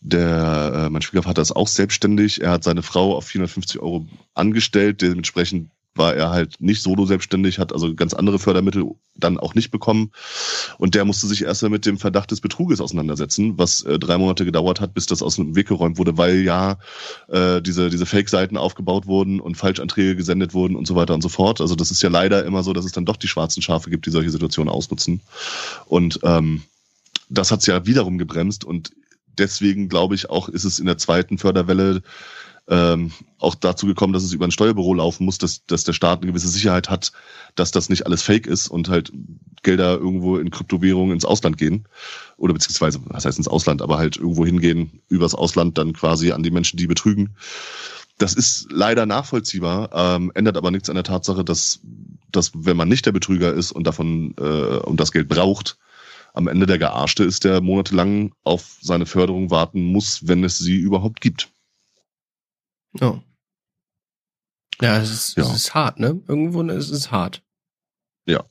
Der äh, mein Schwiegervater ist auch selbstständig, er hat seine Frau auf 450 Euro angestellt, dementsprechend war er halt nicht solo selbstständig, hat also ganz andere Fördermittel dann auch nicht bekommen. Und der musste sich erst mit dem Verdacht des Betruges auseinandersetzen, was äh, drei Monate gedauert hat, bis das aus dem Weg geräumt wurde, weil ja äh, diese, diese Fake-Seiten aufgebaut wurden und Falschanträge gesendet wurden und so weiter und so fort. Also das ist ja leider immer so, dass es dann doch die schwarzen Schafe gibt, die solche Situationen ausnutzen. Und ähm, das hat's ja wiederum gebremst und deswegen glaube ich auch, ist es in der zweiten Förderwelle ähm, auch dazu gekommen, dass es über ein Steuerbüro laufen muss, dass, dass der Staat eine gewisse Sicherheit hat, dass das nicht alles fake ist und halt Gelder irgendwo in Kryptowährungen ins Ausland gehen. Oder beziehungsweise, was heißt ins Ausland, aber halt irgendwo hingehen, übers Ausland dann quasi an die Menschen, die betrügen. Das ist leider nachvollziehbar, ähm, ändert aber nichts an der Tatsache, dass, dass wenn man nicht der Betrüger ist und davon äh, und das Geld braucht, am Ende der Gearschte ist, der monatelang auf seine Förderung warten muss, wenn es sie überhaupt gibt. Ja. Ja, es ist, ja. es ist hart, ne? Irgendwo ist es hart. Ja.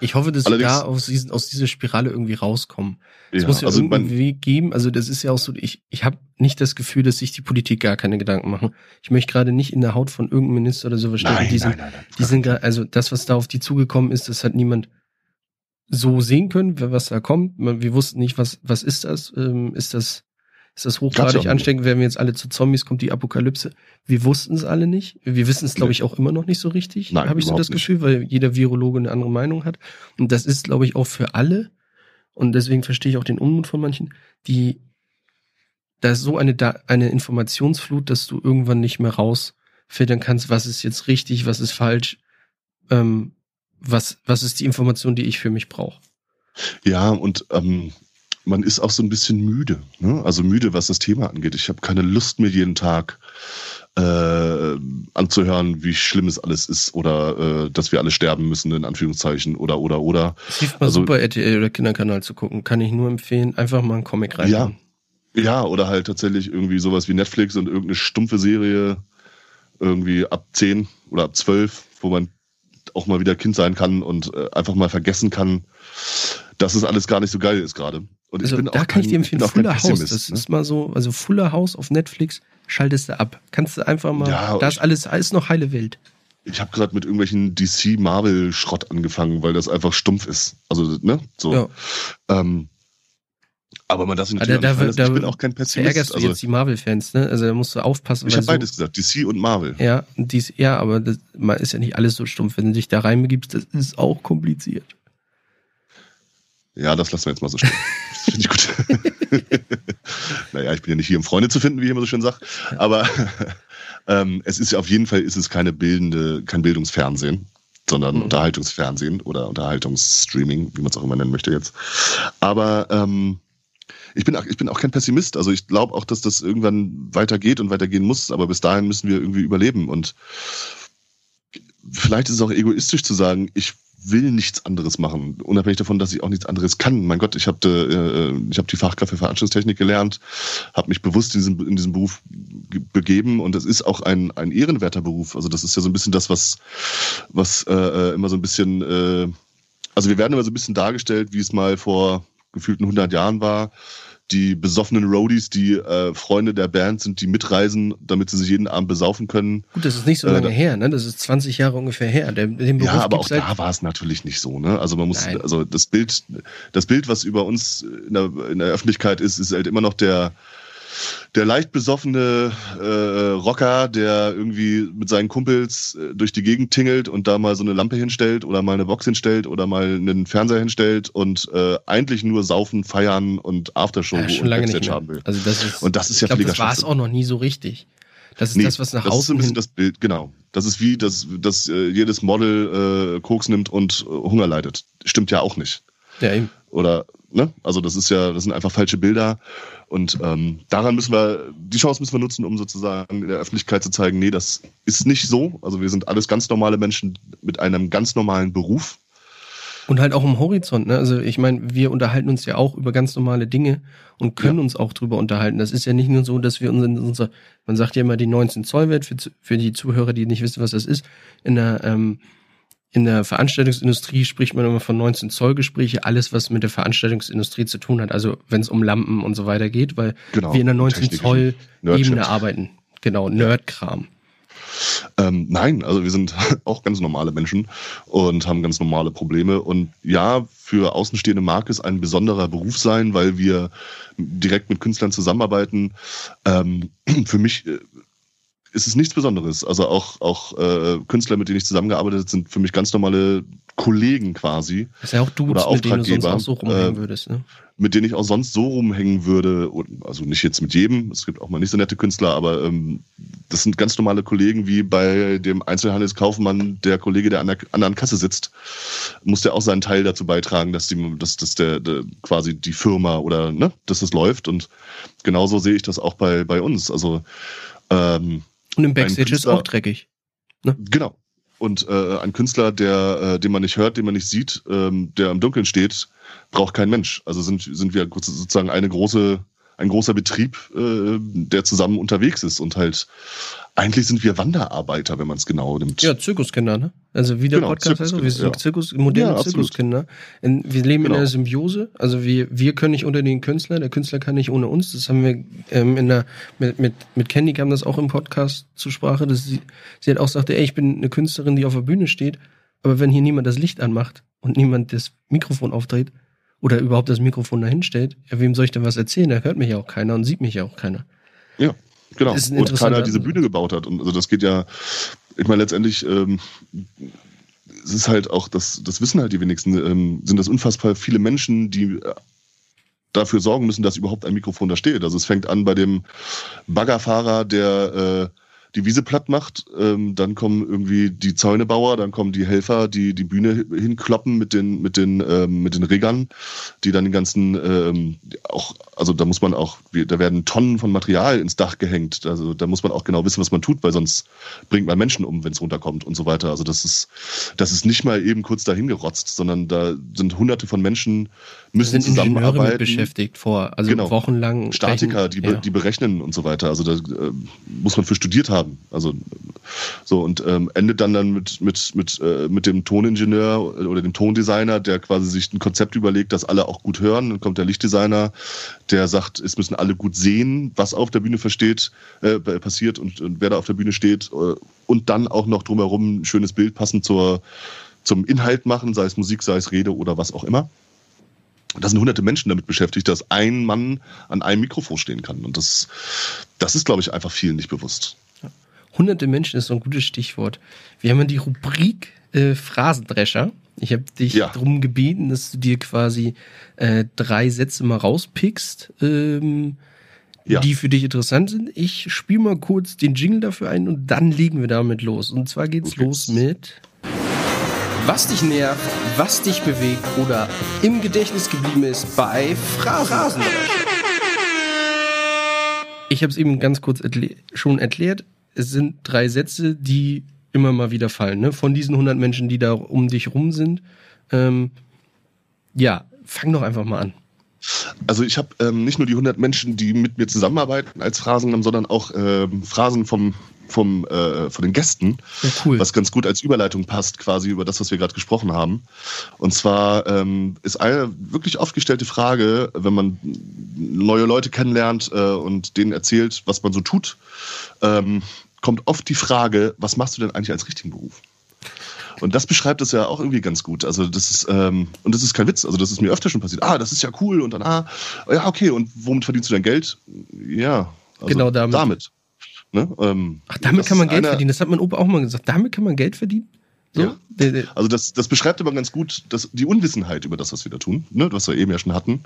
Ich hoffe, dass wir da aus, diesen, aus dieser Spirale irgendwie rauskommen. Es ja, muss ja also irgendwie Weg geben. Also das ist ja auch so, ich, ich habe nicht das Gefühl, dass sich die Politik gar keine Gedanken machen. Ich möchte gerade nicht in der Haut von irgendeinem Minister oder sowas stecken. Die sind, nein, nein, die sind gerade, also das, was da auf die zugekommen ist, das hat niemand so sehen können, was da kommt. Wir wussten nicht, was, was ist das? Ähm, ist das ist das hochgradig ansteckend? Werden wir jetzt alle zu Zombies? Kommt die Apokalypse? Wir wussten es alle nicht. Wir wissen es, glaube ich, auch immer noch nicht so richtig. Habe ich so das Gefühl, nicht. weil jeder Virologe eine andere Meinung hat. Und das ist, glaube ich, auch für alle. Und deswegen verstehe ich auch den Unmut von manchen, die da ist so eine, eine Informationsflut, dass du irgendwann nicht mehr rausfiltern kannst, was ist jetzt richtig, was ist falsch, ähm, was, was ist die Information, die ich für mich brauche. Ja, und ähm, man ist auch so ein bisschen müde. Ne? Also müde, was das Thema angeht. Ich habe keine Lust mir jeden Tag äh, anzuhören, wie schlimm es alles ist oder äh, dass wir alle sterben müssen, in Anführungszeichen, oder, oder, oder. Es hilft mal also, super, RTL oder Kinderkanal zu gucken. Kann ich nur empfehlen, einfach mal einen Comic rein. Ja. Ja, oder halt tatsächlich irgendwie sowas wie Netflix und irgendeine stumpfe Serie irgendwie ab 10 oder ab 12, wo man auch mal wieder Kind sein kann und äh, einfach mal vergessen kann, dass es alles gar nicht so geil ist gerade. Und also, da kann kein, ich dir empfehlen, Fuller House. Das ne? ist mal so, also Fuller House auf Netflix schaltest du ab. Kannst du einfach mal, ja, da ist alles, alles noch heile Welt. Ich habe gerade mit irgendwelchen DC-Marvel-Schrott angefangen, weil das einfach stumpf ist. Also, ne? So. Ja. Ähm, aber man darf sich natürlich da, da, da, ich bin auch kein Pessimist. Ärgerst du also, jetzt die Marvel-Fans, ne? Also da musst du aufpassen. Ich habe so, beides gesagt, DC und Marvel. Ja, dies, ja aber das ist ja nicht alles so stumpf. Wenn du dich da reinbegibst, das ist auch kompliziert. Ja, das lassen wir jetzt mal so stehen. Das finde ich gut. naja, ich bin ja nicht hier, um Freunde zu finden, wie ich immer so schön sage. Aber ähm, es ist ja auf jeden Fall ist es keine bildende, kein Bildungsfernsehen, sondern mhm. Unterhaltungsfernsehen oder Unterhaltungsstreaming, wie man es auch immer nennen möchte jetzt. Aber ähm, ich bin, auch, ich bin auch kein Pessimist. Also ich glaube auch, dass das irgendwann weitergeht und weitergehen muss. Aber bis dahin müssen wir irgendwie überleben. Und vielleicht ist es auch egoistisch zu sagen, ich will nichts anderes machen, unabhängig davon, dass ich auch nichts anderes kann. Mein Gott, ich habe äh, ich hab die Fachkraft für Veranstaltungstechnik gelernt, habe mich bewusst in diesem, in diesem Beruf begeben und es ist auch ein, ein ehrenwerter Beruf. Also das ist ja so ein bisschen das, was, was äh, äh immer so ein bisschen, äh, also wir werden immer so ein bisschen dargestellt, wie es mal vor gefühlten 100 Jahren war die besoffenen Roadies, die äh, Freunde der Band sind, die mitreisen, damit sie sich jeden Abend besaufen können. Gut, das ist nicht so lange äh, her, ne? Das ist 20 Jahre ungefähr her. Der, ja, aber auch da war es natürlich nicht so, ne? Also man muss, Nein. also das Bild, das Bild, was über uns in der, in der Öffentlichkeit ist, ist halt immer noch der der leicht besoffene äh, Rocker, der irgendwie mit seinen Kumpels äh, durch die Gegend tingelt und da mal so eine Lampe hinstellt oder mal eine Box hinstellt oder mal einen Fernseher hinstellt und äh, eigentlich nur saufen, feiern und Aftershow ja, schon und lange nicht haben will. Also das ist, und das ist ja ich glaub, Das war es auch noch nie so richtig. Das ist nee, das, was nach außen. Das ist ein bisschen das Bild, genau. Das ist wie, dass, dass äh, jedes Model äh, Koks nimmt und äh, Hunger leidet. Stimmt ja auch nicht. Ja, eben. Oder, ne? Also das ist ja, das sind einfach falsche Bilder. Und ähm, daran müssen wir, die Chance müssen wir nutzen, um sozusagen in der Öffentlichkeit zu zeigen, nee, das ist nicht so. Also wir sind alles ganz normale Menschen mit einem ganz normalen Beruf. Und halt auch im Horizont, ne? Also ich meine, wir unterhalten uns ja auch über ganz normale Dinge und können ja. uns auch drüber unterhalten. Das ist ja nicht nur so, dass wir uns in unser, man sagt ja immer die 19 Zoll Welt für, für die Zuhörer, die nicht wissen, was das ist, in der ähm, in der Veranstaltungsindustrie spricht man immer von 19 Zoll Gespräche, alles was mit der Veranstaltungsindustrie zu tun hat, also wenn es um Lampen und so weiter geht, weil genau, wir in der 19 Zoll Ebene arbeiten. Genau, Nerdkram. Ähm, nein, also wir sind auch ganz normale Menschen und haben ganz normale Probleme. Und ja, für Außenstehende mag es ein besonderer Beruf sein, weil wir direkt mit Künstlern zusammenarbeiten. Ähm, für mich äh, ist es nichts Besonderes. Also auch, auch äh, Künstler, mit denen ich zusammengearbeitet habe, sind für mich ganz normale Kollegen quasi. Das ist ja auch du, oder mit denen du sonst auch so rumhängen äh, würdest, ne? Mit denen ich auch sonst so rumhängen würde. Also nicht jetzt mit jedem, es gibt auch mal nicht so nette Künstler, aber ähm, das sind ganz normale Kollegen, wie bei dem Einzelhandelskaufmann, der Kollege, der an der anderen Kasse sitzt, muss der auch seinen Teil dazu beitragen, dass die, dass, dass der, der quasi die Firma oder ne, dass das läuft. Und genauso sehe ich das auch bei, bei uns. Also ähm, und im Backstage ist auch dreckig. Ne? Genau. Und äh, ein Künstler, der, äh, den man nicht hört, den man nicht sieht, ähm, der im Dunkeln steht, braucht kein Mensch. Also sind, sind wir sozusagen eine große, ein großer Betrieb, äh, der zusammen unterwegs ist und halt eigentlich sind wir Wanderarbeiter, wenn man es genau nimmt. Ja, Zirkuskinder, ne? Also wie der genau, Podcast heißt, wir sind ja. Zirkus, moderne ja, Zirkuskinder. In, wir leben genau. in einer Symbiose. Also wir, wir können nicht unter den Künstler, der Künstler kann nicht ohne uns. Das haben wir ähm, in der, mit, mit, mit Candy kam das auch im Podcast zur Sprache, dass sie, sie hat auch sagte, ey, ich bin eine Künstlerin, die auf der Bühne steht, aber wenn hier niemand das Licht anmacht und niemand das Mikrofon aufdreht oder überhaupt das Mikrofon dahin stellt, ja, wem soll ich denn was erzählen? Da hört mich ja auch keiner und sieht mich ja auch keiner. Ja. Genau. Und keiner diese Bühne gebaut hat. Und also das geht ja, ich meine, letztendlich, ähm, es ist halt auch, das, das wissen halt die wenigsten, ähm, sind das unfassbar viele Menschen, die äh, dafür sorgen müssen, dass überhaupt ein Mikrofon da steht. Also es fängt an bei dem Baggerfahrer, der äh, die Wiese platt macht. Ähm, dann kommen irgendwie die Zäunebauer, dann kommen die Helfer, die die Bühne hinkloppen mit den mit den ähm, mit den Riggern, die dann den ganzen ähm, auch also da muss man auch da werden Tonnen von Material ins Dach gehängt. Also da muss man auch genau wissen, was man tut, weil sonst bringt man Menschen um, wenn es runterkommt und so weiter. Also das ist das ist nicht mal eben kurz dahin gerotzt, sondern da sind Hunderte von Menschen müssen sind zusammenarbeiten. Mit beschäftigt vor, also genau. wochenlang. Statiker, die, ja. die berechnen und so weiter. Also da äh, muss man für studiert haben. Also so und ähm, endet dann dann mit mit mit äh, mit dem Toningenieur oder dem Tondesigner, der quasi sich ein Konzept überlegt, dass alle auch gut hören. Dann kommt der Lichtdesigner, der sagt, es müssen alle gut sehen, was auf der Bühne versteht, äh, passiert und, und wer da auf der Bühne steht äh, und dann auch noch drumherum ein schönes Bild passend zur zum Inhalt machen, sei es Musik, sei es Rede oder was auch immer. Und da sind hunderte Menschen damit beschäftigt, dass ein Mann an einem Mikrofon stehen kann. Und das, das ist, glaube ich, einfach vielen nicht bewusst. Hunderte Menschen ist so ein gutes Stichwort. Wir haben ja die Rubrik äh, Phrasendrescher. Ich habe dich ja. darum gebeten, dass du dir quasi äh, drei Sätze mal rauspickst, ähm, ja. die für dich interessant sind. Ich spiele mal kurz den Jingle dafür ein und dann legen wir damit los. Und zwar geht's okay. los mit was dich nervt, was dich bewegt oder im Gedächtnis geblieben ist bei Phrasen. Ich habe es eben ganz kurz schon erklärt. Es sind drei Sätze, die immer mal wieder fallen. Ne? Von diesen 100 Menschen, die da um dich rum sind. Ähm, ja, fang doch einfach mal an. Also ich habe ähm, nicht nur die 100 Menschen, die mit mir zusammenarbeiten als Phrasen, sondern auch ähm, Phrasen vom vom, äh, von den Gästen, ja, cool. was ganz gut als Überleitung passt, quasi über das, was wir gerade gesprochen haben. Und zwar ähm, ist eine wirklich oft gestellte Frage, wenn man neue Leute kennenlernt äh, und denen erzählt, was man so tut, ähm, kommt oft die Frage, was machst du denn eigentlich als richtigen Beruf? Und das beschreibt es ja auch irgendwie ganz gut. Also das ist, ähm, und das ist kein Witz, also das ist mir öfter schon passiert. Ah, das ist ja cool und dann, ah, ja, okay, und womit verdienst du dein Geld? Ja, also genau damit. damit. Ne? Ähm, Ach, damit kann man Geld einer, verdienen. Das hat mein Opa auch mal gesagt. Damit kann man Geld verdienen? So? Ja. Also das, das beschreibt aber ganz gut das, die Unwissenheit über das, was wir da tun, ne? was wir eben ja schon hatten.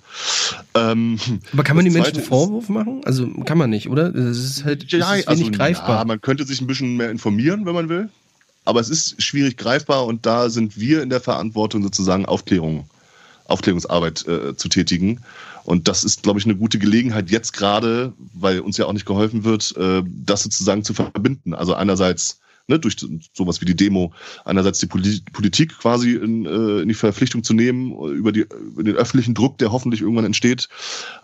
Ähm, aber kann man den Menschen einen Vorwurf machen? Also kann man nicht, oder? Das ist halt ja, ist also, greifbar. Ja, man könnte sich ein bisschen mehr informieren, wenn man will. Aber es ist schwierig greifbar und da sind wir in der Verantwortung, sozusagen Aufklärung, Aufklärungsarbeit äh, zu tätigen. Und das ist, glaube ich, eine gute Gelegenheit jetzt gerade, weil uns ja auch nicht geholfen wird, äh, das sozusagen zu verbinden. Also einerseits ne, durch sowas wie die Demo, einerseits die Politik quasi in, äh, in die Verpflichtung zu nehmen, über, die, über den öffentlichen Druck, der hoffentlich irgendwann entsteht.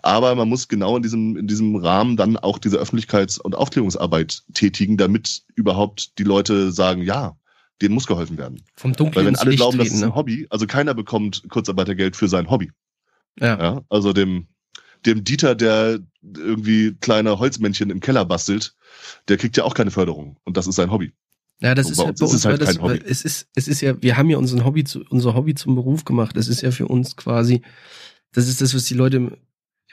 Aber man muss genau in diesem, in diesem Rahmen dann auch diese Öffentlichkeits- und Aufklärungsarbeit tätigen, damit überhaupt die Leute sagen, ja, denen muss geholfen werden. Vom Dunklen Weil wenn alle glauben, das ist ein ne? Hobby, also keiner bekommt Kurzarbeitergeld für sein Hobby. Ja. ja. Also dem, dem Dieter, der irgendwie kleine Holzmännchen im Keller bastelt, der kriegt ja auch keine Förderung. Und das ist sein Hobby. Ja, das ist, halt bei uns, ist halt das, Hobby. es ist, es ist ja, wir haben ja unseren Hobby zu, unser Hobby zum Beruf gemacht. Das ist ja für uns quasi, das ist das, was die Leute,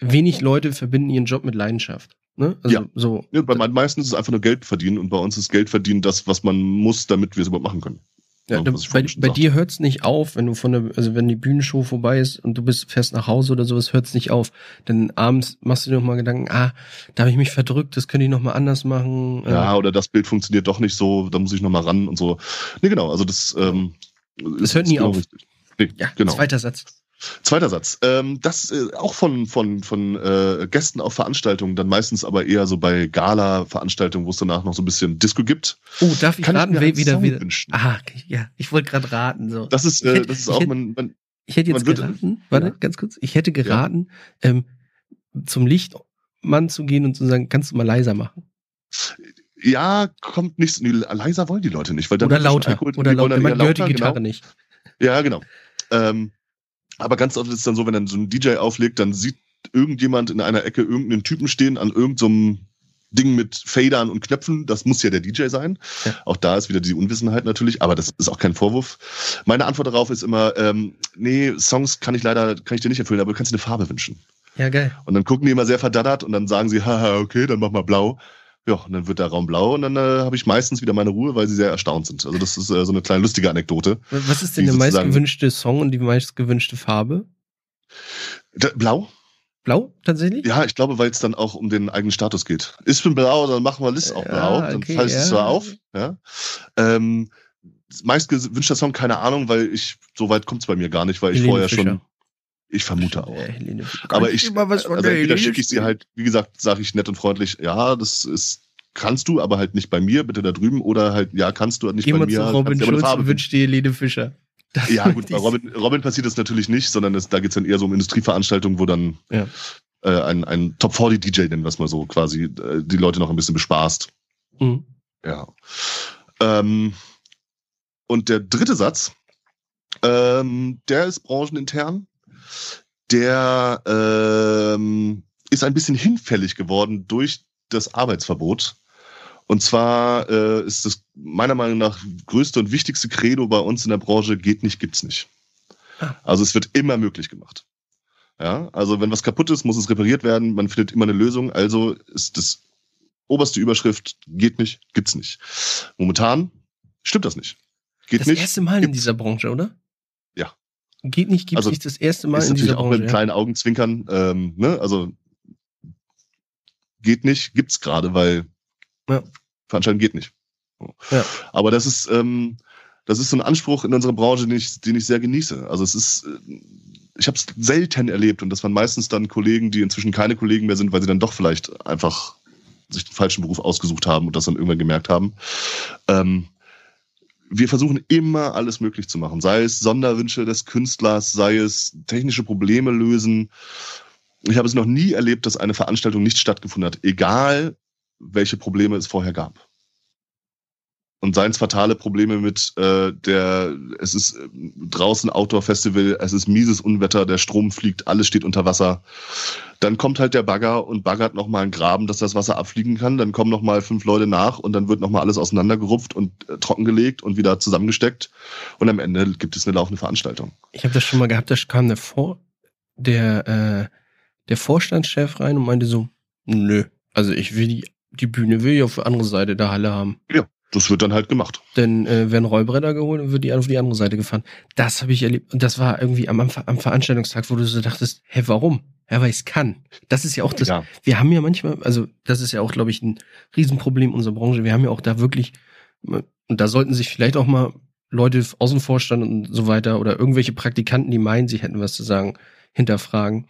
wenig Leute verbinden ihren Job mit Leidenschaft. Ne? Also, ja. so. Ja, bei meisten ist es einfach nur Geld verdienen und bei uns ist Geld verdienen das, was man muss, damit wir es überhaupt machen können. Ja, da, bei, bei dir hört's nicht auf, wenn du von der, also wenn die Bühnenshow vorbei ist und du bist fest nach Hause oder sowas, hört's nicht auf. Denn abends machst du dir noch mal Gedanken, ah, da habe ich mich verdrückt, das könnte ich noch mal anders machen. Ja, oder das Bild funktioniert doch nicht so, da muss ich noch mal ran und so. Nee, genau, also das, ähm, das hört nie genau auf. Nee, ja, genau. zweiter Satz. Zweiter Satz. Ähm, das äh, auch von, von, von äh, Gästen auf Veranstaltungen, dann meistens aber eher so bei Gala-Veranstaltungen, wo es danach noch so ein bisschen Disco gibt. Oh, darf ich Kann raten, ich wieder, wieder. Wünschen. Ah, ja, ich wollte gerade raten. So. Das ist, äh, das ist auch, man, man, Ich hätte jetzt geraten, warte, ja. ganz kurz, ich hätte geraten, ja. ähm, zum Lichtmann zu gehen und zu sagen, kannst du mal leiser machen? Ja, kommt nicht, leiser wollen die Leute nicht, weil dann oder lauter, oder lauter, man hört die Gitarre genau. nicht. Ja, genau. Ähm, aber ganz oft ist es dann so, wenn dann so ein DJ auflegt, dann sieht irgendjemand in einer Ecke irgendeinen Typen stehen an irgendeinem so Ding mit Fadern und Knöpfen. Das muss ja der DJ sein. Ja. Auch da ist wieder die Unwissenheit natürlich, aber das ist auch kein Vorwurf. Meine Antwort darauf ist immer, ähm, nee, Songs kann ich leider, kann ich dir nicht erfüllen, aber du kannst dir eine Farbe wünschen. Ja, geil. Und dann gucken die immer sehr verdaddert und dann sagen sie, haha, okay, dann mach mal blau. Ja, und dann wird der Raum blau und dann äh, habe ich meistens wieder meine Ruhe, weil sie sehr erstaunt sind. Also das ist äh, so eine kleine lustige Anekdote. Was ist denn der meistgewünschte Song und die meistgewünschte Farbe? Da, blau. Blau tatsächlich? Ja, ich glaube, weil es dann auch um den eigenen Status geht. Ich bin blau, dann machen wir List auch Ja, blau. Dann okay, falle ich es ja. zwar auf. Ja. Ähm, meist gewünschter Song, keine Ahnung, weil ich, so weit kommt es bei mir gar nicht, weil ich Helene vorher Fischer. schon, ich vermute auch. Ja, Helene. Aber ich, immer was von also der entweder schicke ich sie halt, wie gesagt, sage ich nett und freundlich, ja, das ist, kannst du, aber halt nicht bei mir, bitte da drüben, oder halt, ja, kannst du, nicht Geh bei mir. zu Robin Schulz und wünsch dir Helene Fischer. Das Ja, gut, bei Robin, Robin passiert das natürlich nicht, sondern es, da geht's dann eher so um Industrieveranstaltungen, wo dann Ja. äh, ein, ein Top 40 DJ, nennen wir es mal so, quasi äh, die Leute noch ein bisschen bespaßt. Mhm. Ja. Ähm, und der dritte Satz, ähm, der ist branchenintern. Der ähm, ist ein bisschen hinfällig geworden durch das Arbeitsverbot. Und zwar äh, ist das meiner Meinung nach größte und wichtigste Credo bei uns in der Branche, geht nicht, gibt's nicht. Ah. Also es wird immer möglich gemacht. Ja, also wenn was kaputt ist, muss es repariert werden. Man findet immer eine Lösung. Also ist das oberste Überschrift, geht nicht, gibt's nicht. Momentan stimmt das nicht. Geht Das nicht. erste Mal in dieser Branche, oder? Ja. Geht nicht, gibt's Also, nicht das erste Mal ist in natürlich dieser auch Branche. mit kleinen Augenzwinkern, ähm, ne? Also geht nicht, gibt's gerade, weil Ja. Veranstalten geht nicht. Ja. Aber das ist, ähm, das ist so ein Anspruch in unserer Branche, den ich, den ich sehr genieße. Also es ist, äh, ich habe es selten erlebt und das waren meistens dann Kollegen, die inzwischen keine Kollegen mehr sind, weil sie dann doch vielleicht einfach sich den falschen Beruf ausgesucht haben und das dann irgendwann gemerkt haben. Ähm, wir versuchen immer alles möglich zu machen, sei es Sonderwünsche des Künstlers, sei es technische Probleme lösen. Ich habe es noch nie erlebt, dass eine Veranstaltung nicht stattgefunden hat, egal welche Probleme es vorher gab. Und seien es fatale Probleme mit äh, der, es ist äh, draußen Outdoor-Festival, es ist mieses Unwetter, der Strom fliegt, alles steht unter Wasser. Dann kommt halt der Bagger und baggert nochmal einen Graben, dass das Wasser abfliegen kann. Dann kommen nochmal fünf Leute nach und dann wird nochmal alles auseinandergerupft und äh, trockengelegt und wieder zusammengesteckt. Und am Ende gibt es eine laufende Veranstaltung. Ich habe das schon mal gehabt, da kam der Vor der äh, der Vorstandschef rein und meinte so, nö, also ich will die die Bühne will ich auf der anderen Seite der Halle haben. Das wird dann halt gemacht. Denn äh, werden Rollbretter geholt und wird die auf die andere Seite gefahren. Das habe ich erlebt. Und das war irgendwie am, am am Veranstaltungstag, wo du so dachtest, hä, warum? Ja, weil ich's kann. Das ist ja auch das. ja. Wir haben ja manchmal, also das ist ja auch, glaube ich, ein Riesenproblem unserer Branche. Wir haben ja auch da wirklich, und da sollten sich vielleicht auch mal Leute aus dem Vorstand und so weiter oder irgendwelche Praktikanten, die meinen, sie hätten was zu sagen, hinterfragen.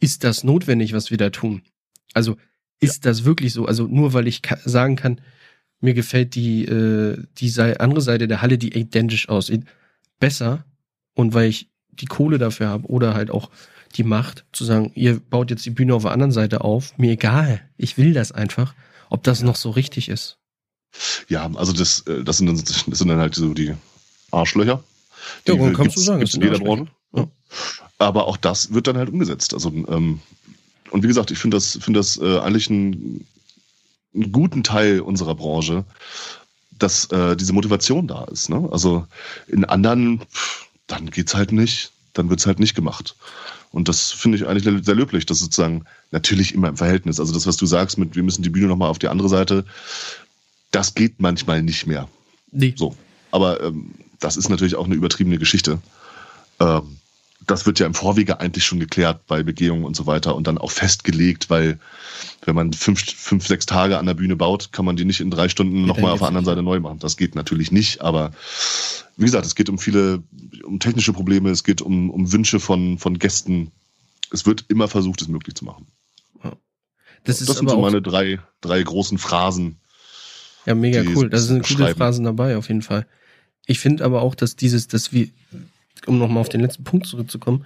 Ist das notwendig, was wir da tun? Also ist das wirklich so? Also nur weil ich sagen kann, mir gefällt die, äh, die andere Seite der Halle, die identisch aussieht, besser und weil ich die Kohle dafür habe oder halt auch die Macht zu sagen, ihr baut jetzt die Bühne auf der anderen Seite auf, mir egal, ich will das einfach, ob das noch so richtig ist. Ja, also das, äh, das, sind dann, das sind dann halt so die Arschlöcher. Ja, Die kannst du sagen, gibt's in sind jeder Arschlöcher. Branche. Aber auch das wird dann halt umgesetzt. Also, ähm, und wie gesagt, ich finde das, finde das äh, eigentlich einen, einen guten Teil unserer Branche, dass äh, diese Motivation da ist. Ne? Also in anderen, pff, dann geht's halt nicht, dann wird's halt nicht gemacht. Und das finde ich eigentlich sehr löblich, dass sozusagen natürlich immer im Verhältnis. Also das, was du sagst, mit wir müssen die Bühne nochmal auf die andere Seite, das geht manchmal nicht mehr. Nee. So. Aber ähm, das ist natürlich auch eine übertriebene Geschichte. Ähm, das wird ja im Vorwege eigentlich schon geklärt bei Begehungen und so weiter und dann auch festgelegt, weil wenn man fünf, fünf sechs Tage an der Bühne baut, kann man die nicht in drei Stunden nochmal auf der anderen Seite neu machen. Das geht natürlich nicht, aber wie gesagt, es geht um viele, um technische Probleme, es geht um, um Wünsche von, von Gästen. Es wird immer versucht, es möglich zu machen. Das ist das sind so meine drei, drei großen Phrasen. ja, mega cool. Da sind beschreiben. Phrasen dabei, auf jeden Fall. Ich finde aber auch, dass dieses, dass wir, um nochmal auf den letzten Punkt zurückzukommen,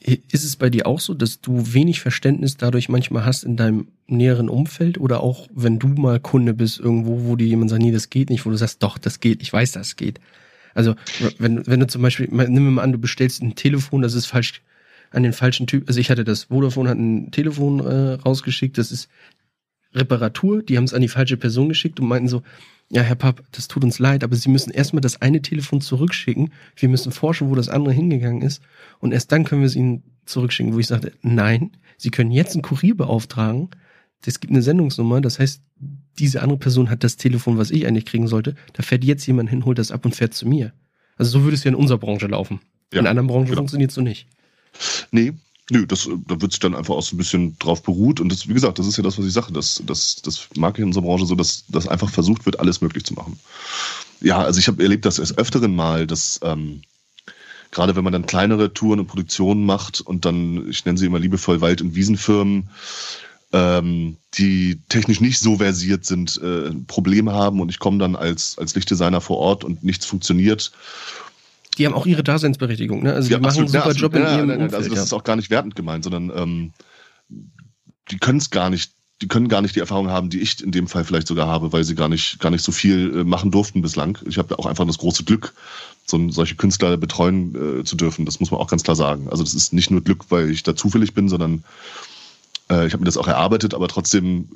ist es bei dir auch so, dass du wenig Verständnis dadurch manchmal hast in deinem näheren Umfeld oder auch wenn du mal Kunde bist irgendwo, wo dir jemand sagt, nee, das geht nicht, wo du sagst, doch, das geht, ich weiß, das geht. Also wenn, wenn du zum Beispiel, nimm mal an, du bestellst ein Telefon, das ist falsch an den falschen Typ. Also ich hatte das, Vodafone hat ein Telefon äh, rausgeschickt, das ist Reparatur, die haben es an die falsche Person geschickt und meinten so, ja, Herr Papp, das tut uns leid, aber Sie müssen erstmal das eine Telefon zurückschicken. Wir müssen forschen, wo das andere hingegangen ist. Und erst dann können wir es Ihnen zurückschicken, wo ich sagte, nein, Sie können jetzt einen Kurier beauftragen. Es gibt eine Sendungsnummer, das heißt, diese andere Person hat das Telefon, was ich eigentlich kriegen sollte. Da fährt jetzt jemand hin, holt das ab und fährt zu mir. Also so würde es ja in unserer Branche laufen. Ja, in anderen Branchen genau. funktioniert es so nicht. Nee, Nö, das, da wird sich dann einfach auch so ein bisschen drauf beruht. Und das, wie gesagt, das ist ja das, was ich sage. Das, das, das mag ich in unserer Branche so, dass, dass einfach versucht wird, alles möglich zu machen. Ja, also ich habe erlebt das erst öfteren Mal, dass ähm, gerade wenn man dann kleinere Touren und Produktionen macht und dann, ich nenne sie immer liebevoll Wald- und Wiesenfirmen, ähm, die technisch nicht so versiert sind, äh, Probleme haben und ich komme dann als, als Lichtdesigner vor Ort und nichts funktioniert die haben auch ihre Daseinsberechtigung, ne? Also die ja, machen absolut, einen super ja, Job in ja, ihrem nein, Umfeld. Also das ist auch gar nicht wertend gemeint, sondern ähm, die können es gar nicht, die können gar nicht die Erfahrung haben, die ich in dem Fall vielleicht sogar habe, weil sie gar nicht, gar nicht so viel äh, machen durften bislang. Ich habe auch einfach das große Glück, so solche Künstler betreuen äh, zu dürfen. Das muss man auch ganz klar sagen. Also das ist nicht nur Glück, weil ich da zufällig bin, sondern äh, ich habe mir das auch erarbeitet, aber trotzdem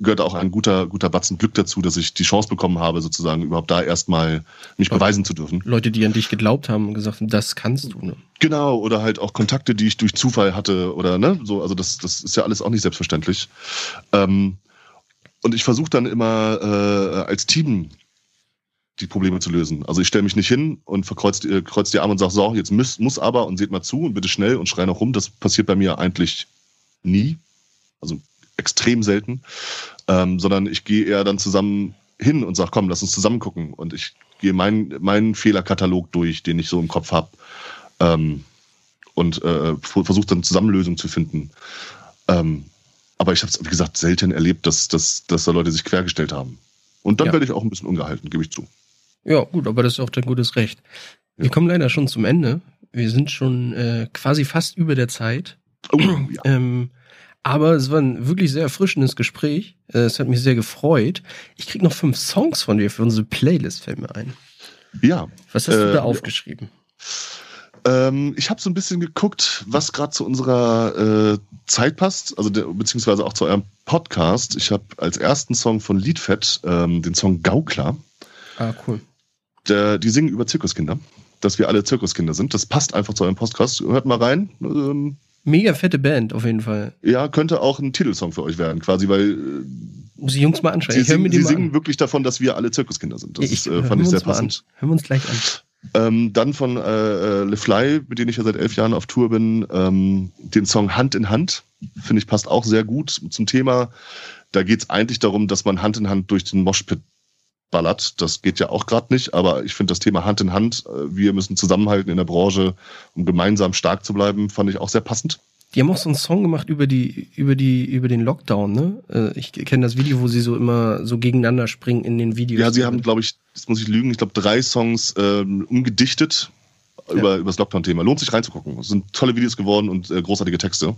gehört auch ein guter, guter Batzen Glück dazu, dass ich die Chance bekommen habe, sozusagen überhaupt da erstmal mich beweisen zu dürfen. Leute, die an dich geglaubt haben und gesagt haben, das kannst du. Ne? Genau, oder halt auch Kontakte, die ich durch Zufall hatte oder ne, so, also das, das ist ja alles auch nicht selbstverständlich. Ähm, und ich versuche dann immer äh, als Team die Probleme zu lösen. Also ich stelle mich nicht hin und verkreuzt äh, kreuz die Arme und sage, so, jetzt muss, muss aber und seht mal zu und bitte schnell und schrei noch rum. Das passiert bei mir eigentlich nie. Also extrem selten, ähm, sondern ich gehe eher dann zusammen hin und sage, komm, lass uns zusammen gucken. Und ich gehe meinen meinen Fehlerkatalog durch, den ich so im Kopf habe. Ähm, und äh, versuche dann Zusammenlösungen zu finden. Ähm, aber ich habe es, wie gesagt, selten erlebt, dass, dass, dass da Leute sich quergestellt haben. Und dann Ja. werde ich auch ein bisschen ungehalten, gebe ich zu. Ja, gut, aber das ist auch dein gutes Recht. Wir Ja. kommen leider schon zum Ende. Wir sind schon äh, quasi fast über der Zeit. Oh, ja. Ähm, aber es war ein wirklich sehr erfrischendes Gespräch. Äh, es hat mich sehr gefreut. Ich krieg noch fünf Songs von dir für unsere Playlist, fällt mir ein. ja. Was hast du Äh, da ja. aufgeschrieben? Ähm, ich habe so ein bisschen geguckt, was gerade zu unserer äh, Zeit passt, also der, beziehungsweise auch zu eurem Podcast. Ich habe als ersten Song von Liedfett ähm, den Song Gaukler. Ah, cool. Der, die singen über Zirkuskinder, dass wir alle Zirkuskinder sind. Das passt einfach zu eurem Podcast. Hört mal rein. Ähm, Mega fette Band, auf jeden Fall. ja, könnte auch ein Titelsong für euch werden, quasi, weil äh, Muss die Jungs mal anschauen. sie, ich singen, die sie singen an. wirklich davon, dass wir alle Zirkuskinder sind. Das ist, äh, fand ich sehr mal an. passend. Hören wir uns gleich an. Ähm, dann von äh, äh, Le Fly, mit denen ich ja seit elf Jahren auf Tour bin, ähm, den Song Hand in Hand. Finde ich passt auch sehr gut zum Thema. Da geht es eigentlich darum, dass man Hand in Hand durch den Moshpit ballert. Das geht ja auch gerade nicht, aber ich finde das Thema Hand in Hand, äh, wir müssen zusammenhalten in der Branche, um gemeinsam stark zu bleiben, fand ich auch sehr passend. Die haben auch so einen Song gemacht über die, über die, über den Lockdown, ne? Äh, Ich kenne das Video, wo sie so immer so gegeneinander springen in den Videos. Ja, sie haben, glaube ich, das muss ich lügen, ich glaube drei Songs ähm, umgedichtet über, über das Lockdown-Thema. Lohnt sich reinzugucken. Es sind tolle Videos geworden und äh, großartige Texte.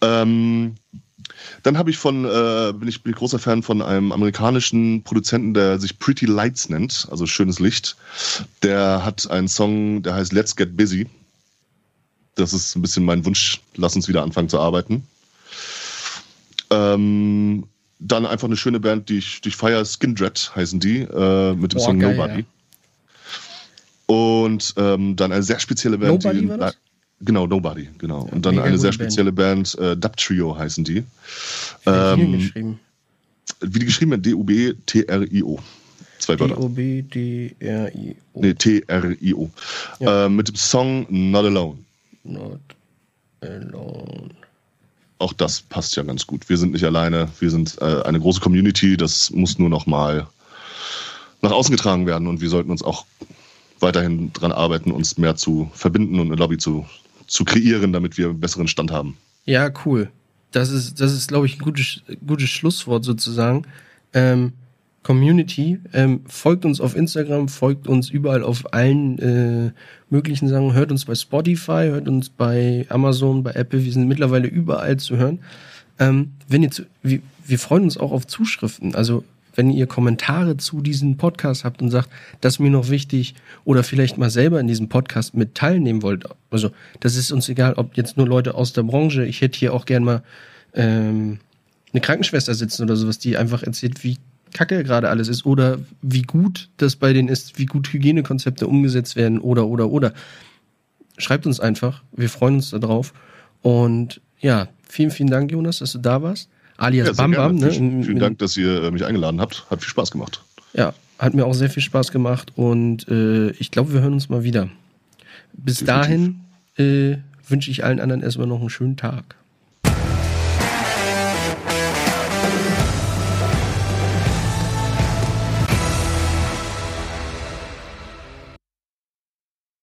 Ähm, dann habe ich von, äh, bin ich bin ich großer Fan von einem amerikanischen Produzenten, der sich Pretty Lights nennt, also schönes Licht. Der hat einen Song, der heißt Let's Get Busy. Das ist ein bisschen mein Wunsch, lass uns wieder anfangen zu arbeiten. Ähm, dann einfach eine schöne Band, die ich, die ich feiere, Skin Dread heißen die, äh, mit dem Boah, Song geil, Nobody. Und ähm, dann eine sehr spezielle Band, Nobody die war das? Genau, Nobody, genau. Und dann mega eine sehr gute Band. spezielle Band, äh, Dub Trio heißen die. Wie Ähm, geschrieben? wie die geschrieben werden, D-U-B-T-R-I-O. Zwei Wörter. D-O-B-D-R-I-O. Nee, T-R-I-O. Ja. Äh, mit dem Song Not Alone. Not alone. Auch das passt ja ganz gut. Wir sind nicht alleine, wir sind äh, eine große Community, das muss nur noch mal nach außen getragen werden und wir sollten uns auch weiterhin dran arbeiten, uns mehr zu verbinden und eine Lobby zu, zu kreieren, damit wir einen besseren Stand haben. Ja, cool. Das ist, das ist, glaube ich, ein gutes, gutes Schlusswort sozusagen. Ähm, Community, ähm, folgt uns auf Instagram, folgt uns überall auf allen äh, möglichen Sachen, hört uns bei Spotify, hört uns bei Amazon, bei Apple, wir sind mittlerweile überall zu hören. Ähm, wenn ihr zu, wir, wir freuen uns auch auf Zuschriften. Also wenn ihr Kommentare zu diesem Podcast habt und sagt, das ist mir noch wichtig oder vielleicht mal selber in diesem Podcast mit teilnehmen wollt. Also das ist uns egal, ob jetzt nur Leute aus der Branche. Ich hätte hier auch gern mal ähm, eine Krankenschwester sitzen oder sowas, die einfach erzählt, wie kacke gerade alles ist oder wie gut das bei denen ist, wie gut Hygienekonzepte umgesetzt werden oder oder oder. Schreibt uns einfach, wir freuen uns darauf. Und ja, vielen, vielen Dank, Jonas, dass du da warst. Alias Ja, Bam Bam, ne? Vielen, vielen Dank, dass ihr äh, mich eingeladen habt. Hat viel Spaß gemacht. Ja, hat mir auch sehr viel Spaß gemacht und äh, ich glaube, wir hören uns mal wieder. Bis Definitiv. dahin, äh, wünsche ich allen anderen erstmal noch einen schönen Tag.